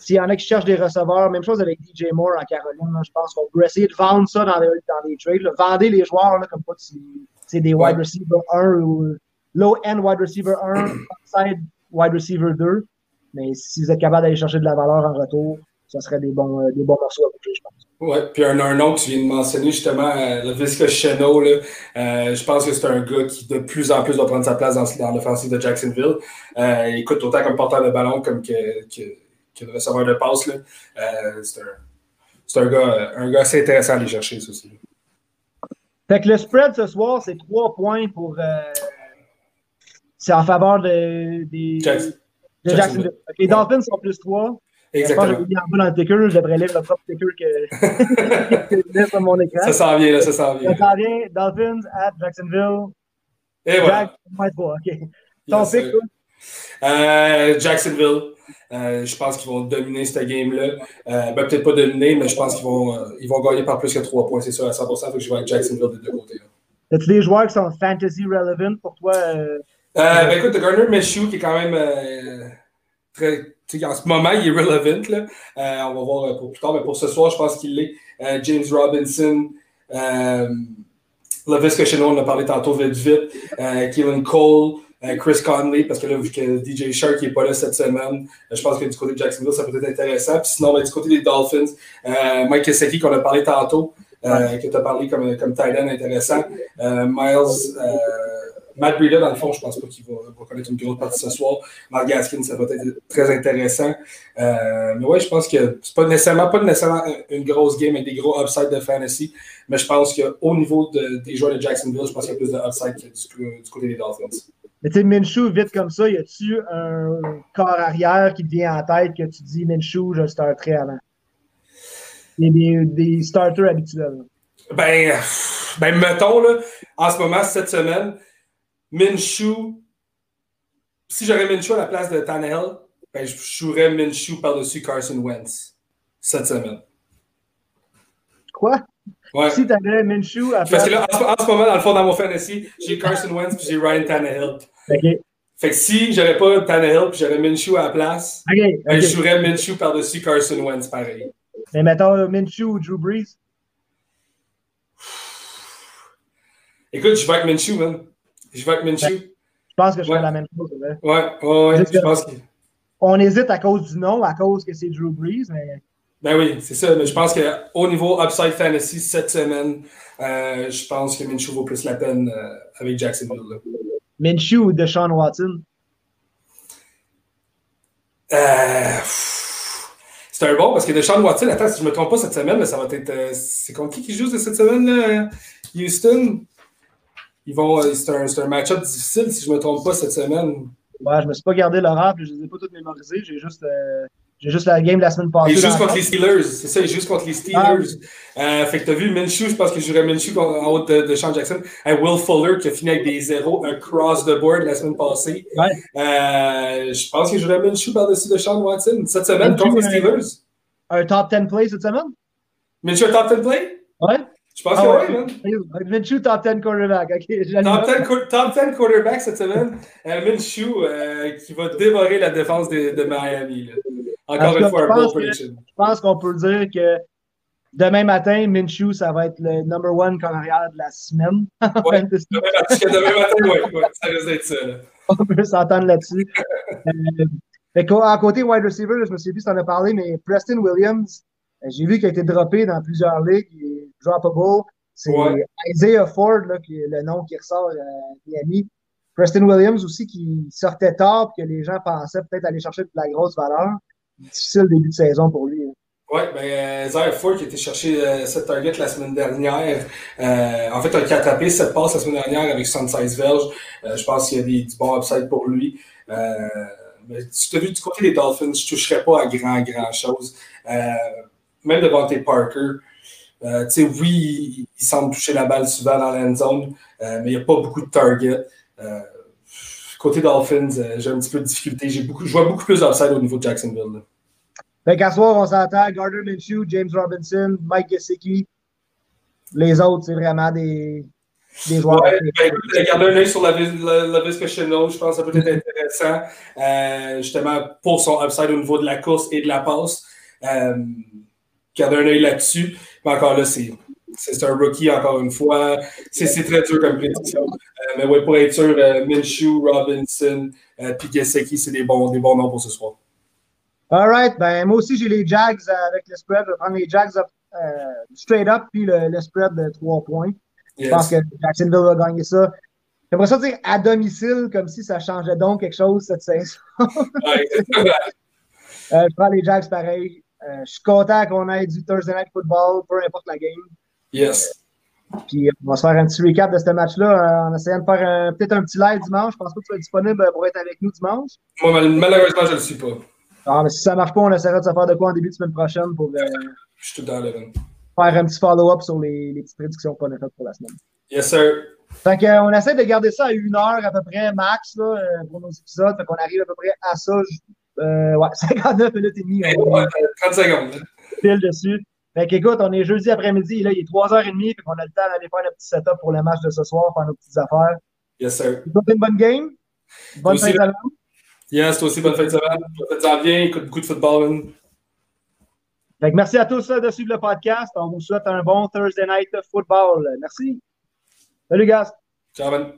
s'il y en a qui cherchent des receveurs, même chose avec DJ Moore en Caroline, je pense qu'on peut essayer de vendre ça dans les, dans les trades. Vendez les joueurs là, comme pas c'est des wide receiver 1 ou low-end wide receiver 1, (clears throat) outside wide receiver 2. Mais si vous êtes capable d'aller chercher de la valeur en retour, ça serait des bons, euh, des bons morceaux à bouger, je pense. Oui, puis un, un nom que tu viens de mentionner justement, euh, le Visca Cheno, là, euh, je pense que c'est un gars qui de plus en plus va prendre sa place dans, dans l'offensive de Jacksonville. Euh, il écoute autant comme porteur de ballon comme que, que, que le receveur de passe. Là. Euh, c'est un, un, gars, un gars assez intéressant à aller chercher, ça aussi. Fait que le spread ce soir, c'est trois points pour. Euh, c'est en faveur de, des, Jackson. de Jacksonville. Les Dolphins sont plus trois. Exactement. Je pense que j'ai dans le ticker, je devrais lire le propre ticker que, (laughs) que sur mon écran. Ça s'en vient, là, ça s'en vient. Ça s'en vient. Dolphins at Jacksonville. Et voilà. Jack, OK. Ton pick, euh, Jacksonville. Euh, je pense qu'ils vont dominer cette game-là. Euh, ben, peut-être pas dominer, mais je pense qu'ils vont, ils vont gagner par plus que 3 points, c'est sûr, à 100%. Donc je vais avec Jacksonville de deux côtés. As-tu des joueurs qui sont fantasy relevant pour toi? Ben, écoute, Garner Minshew qui est quand même très en ce moment, il est relevant. Là. Euh, on va voir pour plus tard, mais pour ce soir, je pense qu'il est. Euh, James Robinson, euh, Levis Cochino, on a parlé tantôt vite vite. Keelan Cole, Chris Conley, parce que là, vu que DJ Shark n'est pas là cette semaine, je pense que du côté de Jacksonville, ça peut être intéressant. Puis sinon, ben, du côté des Dolphins, Mike Keseki, qu'on a parlé tantôt, que tu as parlé comme, comme Titan intéressant. Miles Matt Breida, dans le fond, je pense pas qu'il va, connaître une grosse partie ce soir. Mark Gaskin, ça va être très intéressant. Euh, mais ouais, je pense que c'est pas nécessairement, pas nécessairement une grosse game avec des gros upsides de fantasy, mais je pense qu'au niveau des joueurs de Jacksonville, je pense qu'il y a plus de upside que du, du côté des Dolphins. Mais tu sais, Minshew, vite comme ça, y a-tu un corps arrière qui te vient en tête que tu dis Minshew, je le starterai avant? Il y a des, des starters habituels. Ben, ben, mettons, là, en ce moment, cette semaine, Minshew, si j'aurais Minshew à la place de Tannehill, ben, je jouerais Minshew par-dessus Carson Wentz cette semaine. Quoi? Ouais. Si t'avais Minshew à Parce que là, en, ce moment, dans le fond, dans mon fantasy, j'ai Carson Wentz puis j'ai Ryan Tannehill. OK. Fait que si j'aurais pas Tannehill puis j'aurais Minshew à la place, ben, je jouerais Minshew par-dessus Carson Wentz pareil. Mais mettons Minshew ou Drew Brees? (sighs) Écoute, je vais avec Minshew, man. Je vais avec Minshew. Je pense que je fais la même chose. Ouais, ouais, ouais. Je pense que... On hésite à cause du nom, à cause que c'est Drew Brees, mais. Ben oui, c'est ça. Mais je pense qu'au niveau Upside Fantasy cette semaine, euh, je pense que Minshew vaut plus la peine euh, avec Jacksonville. Là. Minshew ou Deshaun Watson? Euh, c'est un bon parce que Deshaun Watson, attends, si je ne me trompe pas cette semaine, mais ça va être. Euh, c'est contre qui qui joue cette semaine, là? Houston? Ils vont. Euh, c'est un, un match-up difficile si je ne me trompe pas cette semaine. Ouais, je me suis pas gardé l'horaire, je ne les ai pas toutes mémorisées. J'ai juste. Euh, j'ai juste la game de la semaine passée. Il est juste contre les Steelers. C'est ça, il est juste contre les Steelers. Ah. Euh, fait que t'as vu Minshew, je pense que je jouerais Minshew en haut de, de Sean Jackson. Et Will Fuller qui a fini avec des zéros across the board la semaine passée. Ouais. Euh, je pense que je jouerais Minshew par-dessus de Sean Watson. Cette semaine contre les Steelers. Un, top 10 play cette semaine? Minshew un top 10 play? Ouais. Je pense ah, que oui, man. Minshew, top 10 quarterback. Okay, top, 10, top 10 quarterback cette semaine. Euh, Minshew euh, qui va dévorer la défense de, de Miami. Là. Encore une fois, un prediction. Je pense qu'on peut dire que demain matin, Minshew, ça va être le number one carrière de la semaine. (laughs) Ouais, demain, matin, oui, ouais, ça risque d'être ça. (laughs) On peut s'entendre là-dessus. euh, à côté wide receiver, je me suis dit si tu en as parlé, mais Preston Williams, euh, j'ai vu qu'il a été droppé dans plusieurs ligues. Il est droppable. C'est Isaiah Ford, là, qui est le nom qui ressort à euh, Miami. Preston Williams aussi, qui sortait tard, que les gens pensaient peut-être aller chercher de la grosse valeur difficile début de saison pour lui. Hein. Oui, ben, Zaire Ford qui a été chercher euh, cette target la semaine dernière. Euh, en fait, a attrapé cette passe la semaine dernière avec 76 verges. Euh, je pense qu'il y a des, du bon upside pour lui. Euh, mais tu as vu du côté des Dolphins, je ne toucherais pas à grand, grand chose. même devant tes Parker, tu sais, oui, il, semble toucher la balle souvent dans l'end zone, mais il n'y a pas beaucoup de target. Côté Dolphins, euh, j'ai un petit peu de difficulté. J'ai beaucoup, je vois beaucoup plus d'upside au niveau de Jacksonville. Fait qu'à soir, on s'entend Gardner Minshew, James Robinson, Mike Gesicki. Les autres, c'est vraiment des, des joueurs. Ouais, ben, écoute, garder un œil sur la, la, la je pense que ça peut être intéressant, euh, justement, pour son upside au niveau de la course et de la passe. Euh, garder un œil là-dessus. Mais encore là, c'est c'est un rookie, encore une fois. C'est très dur comme prédiction. Euh, mais ouais, pour être sûr, euh, Minshew, Robinson, euh, puis c'est des bons, des bons noms pour ce soir. All right. Ben, moi aussi, j'ai les Jags avec le spread. Je vais prendre les Jags straight up, puis le, spread de 3 points. Je pense que Jacksonville va gagner ça. J'aimerais ça dire à domicile, comme si ça changeait donc quelque chose cette saison. (laughs) je prends les Jags pareil. je suis content qu'on ait du Thursday Night Football, peu importe la game. Yes. Puis on va se faire un petit recap de ce match-là euh, en essayant de faire peut-être un petit live dimanche. Je pense pas que tu sois disponible pour être avec nous dimanche. Moi, malheureusement, je ne le suis pas. Ah, mais si ça ne marche pas, on essaiera de se faire de quoi en début de semaine prochaine pour euh, je suis tout dans le faire un petit follow-up sur les, les, petites prédictions qu'on a faites pour la semaine. Yes, sir. Fait qu'on essaie de garder ça à une heure à peu près max là, euh, pour nos épisodes. Fait qu'on arrive à peu près à ça. Euh, ouais, (laughs) 59 minutes et demie. Ouais, 30 secondes. Pile dessus. Fait qu'écoute, on est jeudi après-midi, là, il est 3h30, puis on a le temps d'aller faire notre petit setup pour le match de ce soir, faire nos petites affaires. Yes, sir. une bonne game? Bonne fin de semaine? Yes, toi aussi, bonne fin de semaine. Faites-en bien, écoute beaucoup de football. Fait que merci à tous de suivre le podcast. On vous souhaite un bon Thursday Night Football. Merci. Salut, gars. Ciao, man.